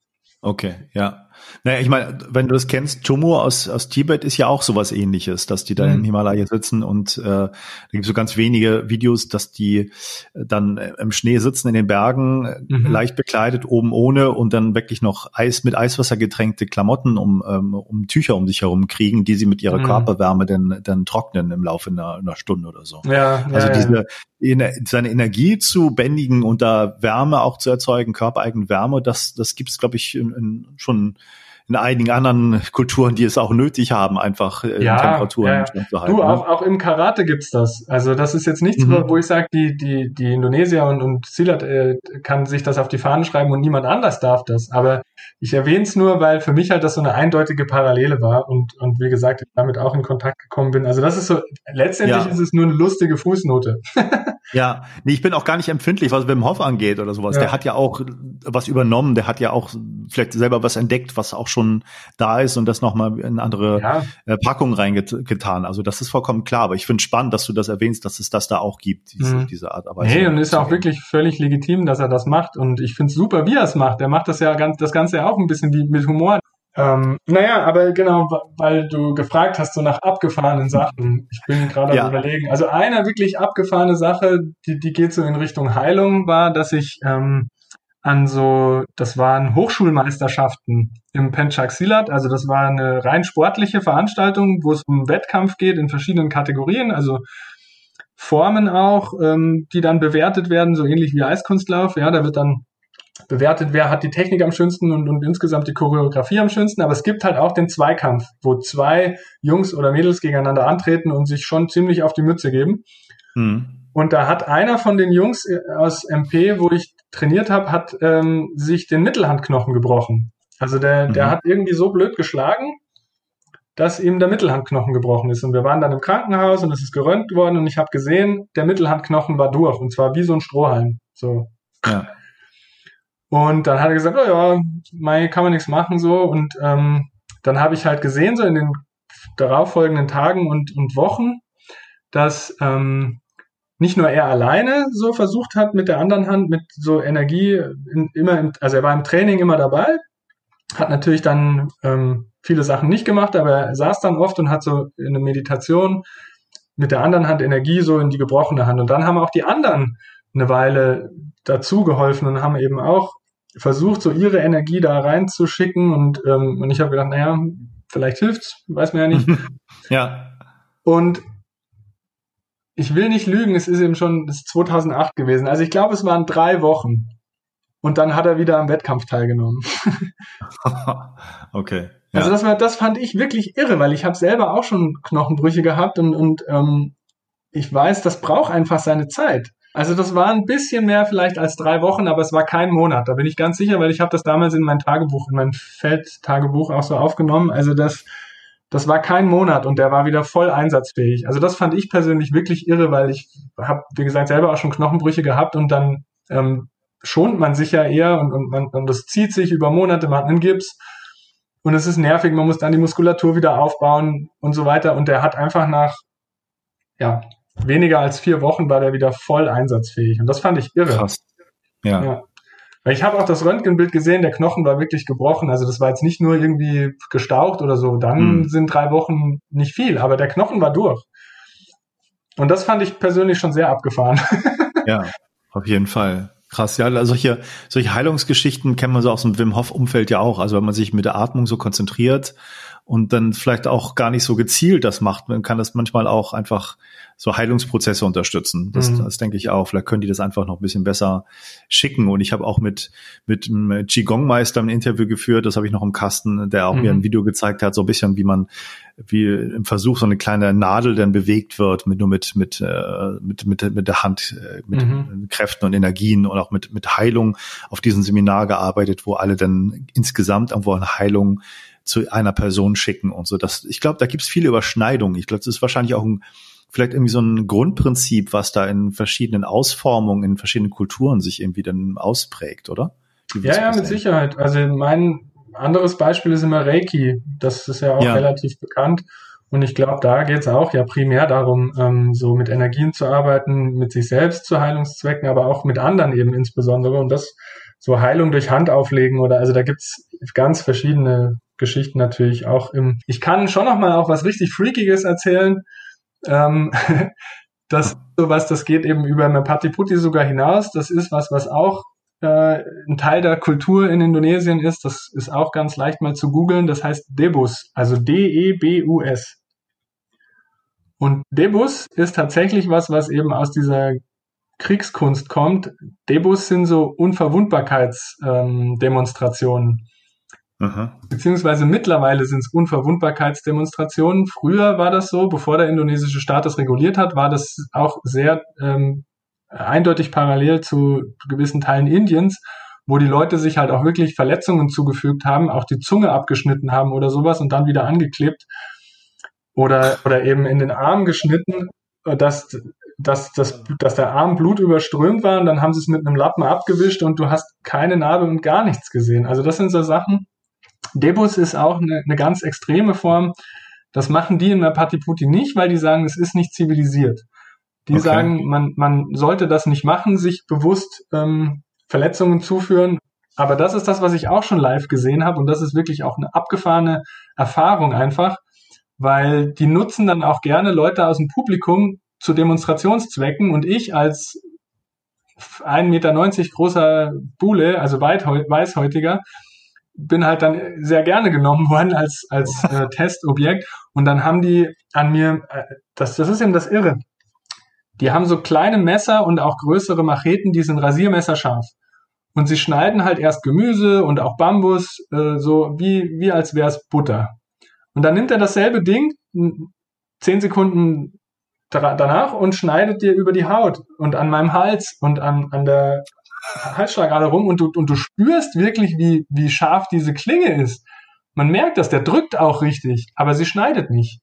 Okay, ja. Naja, ich meine, wenn du das kennst, Chumo aus, aus Tibet ist ja auch sowas ähnliches, dass die da mhm. im Himalaya sitzen und äh, da gibt es so ganz wenige Videos, dass die dann im Schnee sitzen in den Bergen, mhm. leicht bekleidet, oben ohne und dann wirklich noch Eis mit Eiswasser getränkte Klamotten um, ähm, um Tücher um sich herum kriegen, die sie mit ihrer mhm. Körperwärme dann, dann trocknen im Laufe einer, einer Stunde oder so. Ja, also ja, diese, seine Energie zu bändigen und da Wärme auch zu erzeugen, körpereigene Wärme, das, das gibt es, glaube ich, in, in, schon in einigen anderen Kulturen, die es auch nötig haben, einfach äh, ja, Temperaturen ja. zu halten. Du, ne? auch, auch im Karate gibt's das. Also das ist jetzt nichts, mhm. wo ich sage, die, die, die Indonesier und, und Silat äh, kann sich das auf die Fahnen schreiben und niemand anders darf das. Aber ich erwähne es nur, weil für mich halt das so eine eindeutige Parallele war und, und wie gesagt, ich damit auch in Kontakt gekommen bin. Also das ist so, letztendlich ja. ist es nur eine lustige Fußnote. ja, nee, ich bin auch gar nicht empfindlich, was Wim Hof angeht oder sowas. Der hat ja auch was übernommen, der hat ja auch vielleicht selber was entdeckt, was auch schon da ist und das nochmal in andere ja. äh, Packungen reingetan. Also das ist vollkommen klar. Aber ich finde spannend, dass du das erwähnst, dass es das da auch gibt, diese, mhm. diese Art. Aber hey, und ist auch wirklich völlig legitim, dass er das macht. Und ich finde es super, wie er es macht. Er macht das ja ganz, das Ganze ja auch ein bisschen wie mit Humor. Ähm, naja, aber genau, weil du gefragt hast, so nach abgefahrenen Sachen. Ich bin gerade ja. überlegen. Also eine wirklich abgefahrene Sache, die, die geht so in Richtung Heilung, war, dass ich ähm, an so, das waren Hochschulmeisterschaften im Penchak Silat. Also das war eine rein sportliche Veranstaltung, wo es um Wettkampf geht in verschiedenen Kategorien, also Formen auch, ähm, die dann bewertet werden, so ähnlich wie Eiskunstlauf. Ja, da wird dann bewertet, wer hat die Technik am schönsten und, und insgesamt die Choreografie am schönsten. Aber es gibt halt auch den Zweikampf, wo zwei Jungs oder Mädels gegeneinander antreten und sich schon ziemlich auf die Mütze geben. Mhm. Und da hat einer von den Jungs äh, aus MP, wo ich trainiert habe, hat ähm, sich den Mittelhandknochen gebrochen. Also der, mhm. der hat irgendwie so blöd geschlagen, dass ihm der Mittelhandknochen gebrochen ist. Und wir waren dann im Krankenhaus und es ist gerönt worden und ich habe gesehen, der Mittelhandknochen war durch und zwar wie so ein Strohhalm. So. Ja. Und dann hat er gesagt, oh ja, Mai kann man nichts machen so. Und ähm, dann habe ich halt gesehen, so in den darauffolgenden Tagen und, und Wochen, dass ähm, nicht nur er alleine so versucht hat mit der anderen Hand, mit so Energie, in, immer, im, also er war im Training immer dabei, hat natürlich dann ähm, viele Sachen nicht gemacht, aber er saß dann oft und hat so in der Meditation mit der anderen Hand Energie so in die gebrochene Hand. Und dann haben auch die anderen eine Weile dazu geholfen und haben eben auch versucht, so ihre Energie da reinzuschicken. Und, ähm, und ich habe gedacht, naja, vielleicht hilft's, weiß man ja nicht. ja. Und ich will nicht lügen, es ist eben schon das ist 2008 gewesen. Also ich glaube, es waren drei Wochen. Und dann hat er wieder am Wettkampf teilgenommen. okay. Ja. Also das war, das fand ich wirklich irre, weil ich habe selber auch schon Knochenbrüche gehabt und, und ähm, ich weiß, das braucht einfach seine Zeit. Also das war ein bisschen mehr vielleicht als drei Wochen, aber es war kein Monat. Da bin ich ganz sicher, weil ich habe das damals in mein Tagebuch, in mein Feldtagebuch auch so aufgenommen. Also das, das war kein Monat und der war wieder voll einsatzfähig. Also das fand ich persönlich wirklich irre, weil ich habe, wie gesagt, selber auch schon Knochenbrüche gehabt und dann ähm, schont man sich ja eher und, und, man, und das zieht sich über Monate, man hat einen Gips und es ist nervig, man muss dann die Muskulatur wieder aufbauen und so weiter und der hat einfach nach ja, weniger als vier Wochen war der wieder voll einsatzfähig und das fand ich irre. Krass. ja. ja. Weil ich habe auch das Röntgenbild gesehen, der Knochen war wirklich gebrochen. Also das war jetzt nicht nur irgendwie gestaucht oder so. Dann mhm. sind drei Wochen nicht viel, aber der Knochen war durch. Und das fand ich persönlich schon sehr abgefahren. ja, auf jeden Fall. Krass, ja, also solche, solche Heilungsgeschichten kennen wir so aus dem Wim Hof Umfeld ja auch. Also wenn man sich mit der Atmung so konzentriert und dann vielleicht auch gar nicht so gezielt das macht, man kann das manchmal auch einfach so Heilungsprozesse unterstützen. Das, mhm. das denke ich auch. Vielleicht können die das einfach noch ein bisschen besser schicken. Und ich habe auch mit mit einem Qigong-Meister ein Interview geführt, das habe ich noch im Kasten, der auch mhm. mir ein Video gezeigt hat, so ein bisschen, wie man, wie im Versuch so eine kleine Nadel dann bewegt wird, mit nur mit mit äh, mit mit, mit der Hand, äh, mit mhm. Kräften und Energien und auch mit mit Heilung auf diesem Seminar gearbeitet, wo alle dann insgesamt irgendwo eine Heilung zu einer Person schicken und so. Das, ich glaube, da gibt es viele Überschneidungen. Ich glaube, das ist wahrscheinlich auch ein vielleicht irgendwie so ein Grundprinzip, was da in verschiedenen Ausformungen, in verschiedenen Kulturen sich irgendwie dann ausprägt, oder? Ja, ja, mit Sicherheit. Also mein anderes Beispiel ist immer Reiki. Das ist ja auch ja. relativ bekannt. Und ich glaube, da geht es auch ja primär darum, ähm, so mit Energien zu arbeiten, mit sich selbst zu Heilungszwecken, aber auch mit anderen eben insbesondere. Und das so Heilung durch Hand auflegen oder also da gibt's ganz verschiedene Geschichten natürlich auch im. Ich kann schon noch mal auch was richtig Freakiges erzählen. Ähm, das sowas, das geht eben über Mepati Putti sogar hinaus. Das ist was, was auch äh, ein Teil der Kultur in Indonesien ist. Das ist auch ganz leicht mal zu googeln. Das heißt Debus, also D-E-B-U-S. Und Debus ist tatsächlich was, was eben aus dieser Kriegskunst kommt. Debus sind so Unverwundbarkeitsdemonstrationen. Ähm, Beziehungsweise mittlerweile sind es Unverwundbarkeitsdemonstrationen. Früher war das so, bevor der indonesische Staat das reguliert hat, war das auch sehr ähm, eindeutig parallel zu gewissen Teilen Indiens, wo die Leute sich halt auch wirklich Verletzungen zugefügt haben, auch die Zunge abgeschnitten haben oder sowas und dann wieder angeklebt oder, oder eben in den Arm geschnitten, dass, dass, dass, dass der Arm Blut überströmt war und dann haben sie es mit einem Lappen abgewischt und du hast keine Narbe und gar nichts gesehen. Also das sind so Sachen. Debus ist auch eine, eine ganz extreme Form. Das machen die in der Patiputi nicht, weil die sagen, es ist nicht zivilisiert. Die okay. sagen, man, man sollte das nicht machen, sich bewusst ähm, Verletzungen zuführen. Aber das ist das, was ich auch schon live gesehen habe und das ist wirklich auch eine abgefahrene Erfahrung einfach, weil die nutzen dann auch gerne Leute aus dem Publikum zu Demonstrationszwecken und ich als 1,90 Meter großer Bule, also weißhäutiger, bin halt dann sehr gerne genommen worden als, als äh, Testobjekt. Und dann haben die an mir, äh, das, das ist eben das Irre. Die haben so kleine Messer und auch größere Macheten, die sind rasiermesserscharf. Und sie schneiden halt erst Gemüse und auch Bambus, äh, so wie, wie als wäre es Butter. Und dann nimmt er dasselbe Ding, zehn Sekunden danach und schneidet dir über die Haut und an meinem Hals und an, an der Halsschlagader rum und du, und du spürst wirklich, wie, wie scharf diese Klinge ist. Man merkt das, der drückt auch richtig, aber sie schneidet nicht.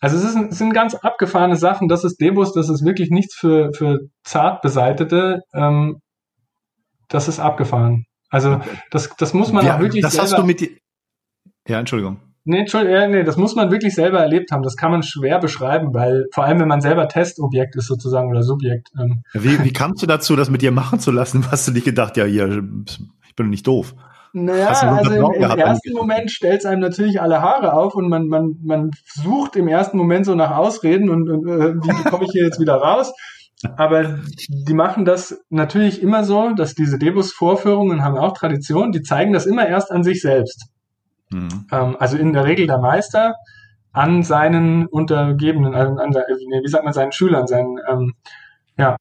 Also es, ist, es sind ganz abgefahrene Sachen. Das ist Debus, das ist wirklich nichts für, für zart beseitete. Ähm, das ist abgefahren. Also das, das muss man ja, auch wirklich. Das hast du mit. Die ja, Entschuldigung. Nee, Entschuldigung, nee, das muss man wirklich selber erlebt haben. Das kann man schwer beschreiben, weil vor allem, wenn man selber Testobjekt ist sozusagen oder Subjekt. Ähm. Wie, wie kamst du dazu, das mit dir machen zu lassen? Hast du nicht gedacht, ja, hier, ich bin nicht doof? Naja, also im, im ersten Moment stellt es einem natürlich alle Haare auf und man, man, man sucht im ersten Moment so nach Ausreden und, und äh, wie komme ich hier jetzt wieder raus? Aber die machen das natürlich immer so, dass diese Debus-Vorführungen haben auch Tradition, die zeigen das immer erst an sich selbst. Mhm. Ähm, also in der Regel der Meister an seinen Untergebenen, also an, nee, wie sagt man, seinen Schülern, seinen, ähm, ja.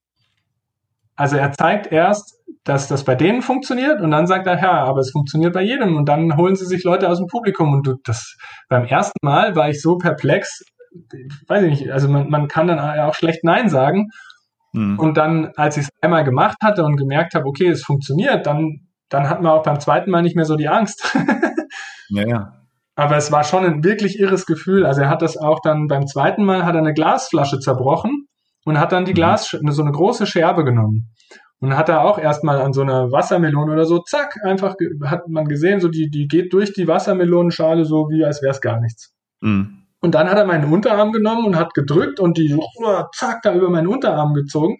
Also er zeigt erst, dass das bei denen funktioniert und dann sagt er, ja, aber es funktioniert bei jedem und dann holen sie sich Leute aus dem Publikum und du, das beim ersten Mal war ich so perplex, weiß ich nicht, also man, man kann dann auch schlecht Nein sagen mhm. und dann, als ich es einmal gemacht hatte und gemerkt habe, okay, es funktioniert, dann, dann hat man auch beim zweiten Mal nicht mehr so die Angst. ja, ja. Aber es war schon ein wirklich irres Gefühl. Also er hat das auch dann beim zweiten Mal hat er eine Glasflasche zerbrochen und hat dann die mhm. Glas, so eine große Scherbe genommen und hat er auch erstmal an so einer Wassermelone oder so, zack, einfach hat man gesehen, so die, die geht durch die Wassermelonenschale so wie als wäre es gar nichts. Mhm. Und dann hat er meinen Unterarm genommen und hat gedrückt und die, oh, zack, da über meinen Unterarm gezogen.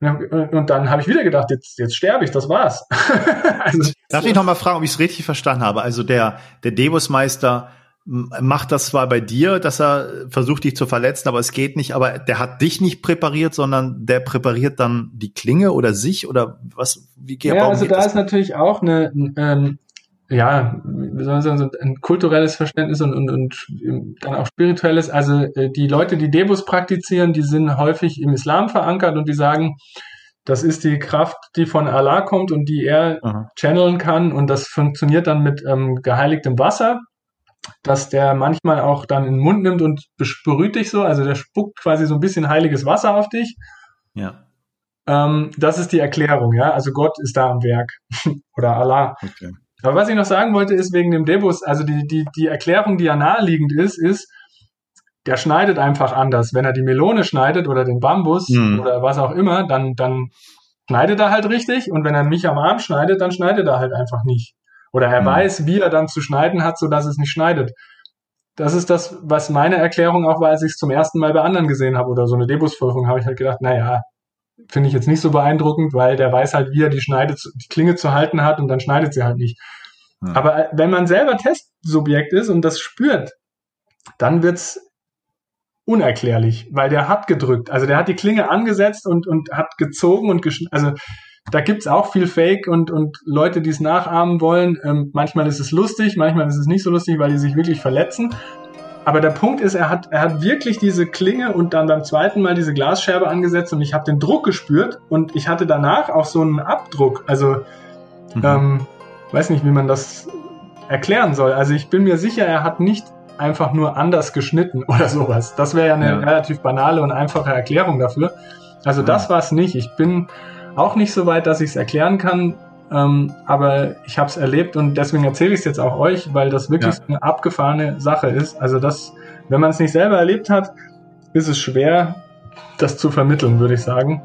Und dann habe ich wieder gedacht, jetzt, jetzt sterbe ich, das war's. also, Darf ich noch mal fragen, ob ich es richtig verstanden habe? Also der, der Debusmeister macht das zwar bei dir, dass er versucht, dich zu verletzen, aber es geht nicht. Aber der hat dich nicht präpariert, sondern der präpariert dann die Klinge oder sich oder was? Wie geht Ja, also da ist natürlich auch eine, ähm, ja, wie soll man sagen, ein kulturelles Verständnis und, und, und dann auch spirituelles. Also äh, die Leute, die Debus praktizieren, die sind häufig im Islam verankert und die sagen, das ist die Kraft, die von Allah kommt und die er Aha. channeln kann und das funktioniert dann mit ähm, geheiligtem Wasser dass der manchmal auch dann in den Mund nimmt und besprüht dich so, also der spuckt quasi so ein bisschen heiliges Wasser auf dich. Ja. Ähm, das ist die Erklärung, ja. Also Gott ist da am Werk oder Allah. Okay. Aber was ich noch sagen wollte, ist wegen dem Debus, also die, die, die Erklärung, die ja naheliegend ist, ist, der schneidet einfach anders. Wenn er die Melone schneidet oder den Bambus mhm. oder was auch immer, dann, dann schneidet er halt richtig und wenn er mich am Arm schneidet, dann schneidet er halt einfach nicht. Oder er mhm. weiß, wie er dann zu schneiden hat, so dass es nicht schneidet. Das ist das, was meine Erklärung auch war, als ich es zum ersten Mal bei anderen gesehen habe oder so eine Debusvorführung, habe ich halt gedacht, naja, finde ich jetzt nicht so beeindruckend, weil der weiß halt, wie er die Schneide, die Klinge zu halten hat und dann schneidet sie halt nicht. Hm. Aber äh, wenn man selber Testsubjekt ist und das spürt, dann wird's unerklärlich, weil der hat gedrückt. Also der hat die Klinge angesetzt und, und hat gezogen und geschnitten. Also da gibt's auch viel Fake und, und Leute, die es nachahmen wollen. Ähm, manchmal ist es lustig, manchmal ist es nicht so lustig, weil die sich wirklich verletzen. Aber der Punkt ist, er hat, er hat wirklich diese Klinge und dann beim zweiten Mal diese Glasscherbe angesetzt und ich habe den Druck gespürt und ich hatte danach auch so einen Abdruck. Also, mhm. ähm, weiß nicht, wie man das erklären soll. Also ich bin mir sicher, er hat nicht einfach nur anders geschnitten oder sowas. Das wäre ja eine ja. relativ banale und einfache Erklärung dafür. Also das war es nicht. Ich bin auch nicht so weit, dass ich es erklären kann, ähm, aber ich habe es erlebt und deswegen erzähle ich es jetzt auch euch, weil das wirklich ja. eine abgefahrene Sache ist. Also das, wenn man es nicht selber erlebt hat, ist es schwer, das zu vermitteln, würde ich sagen.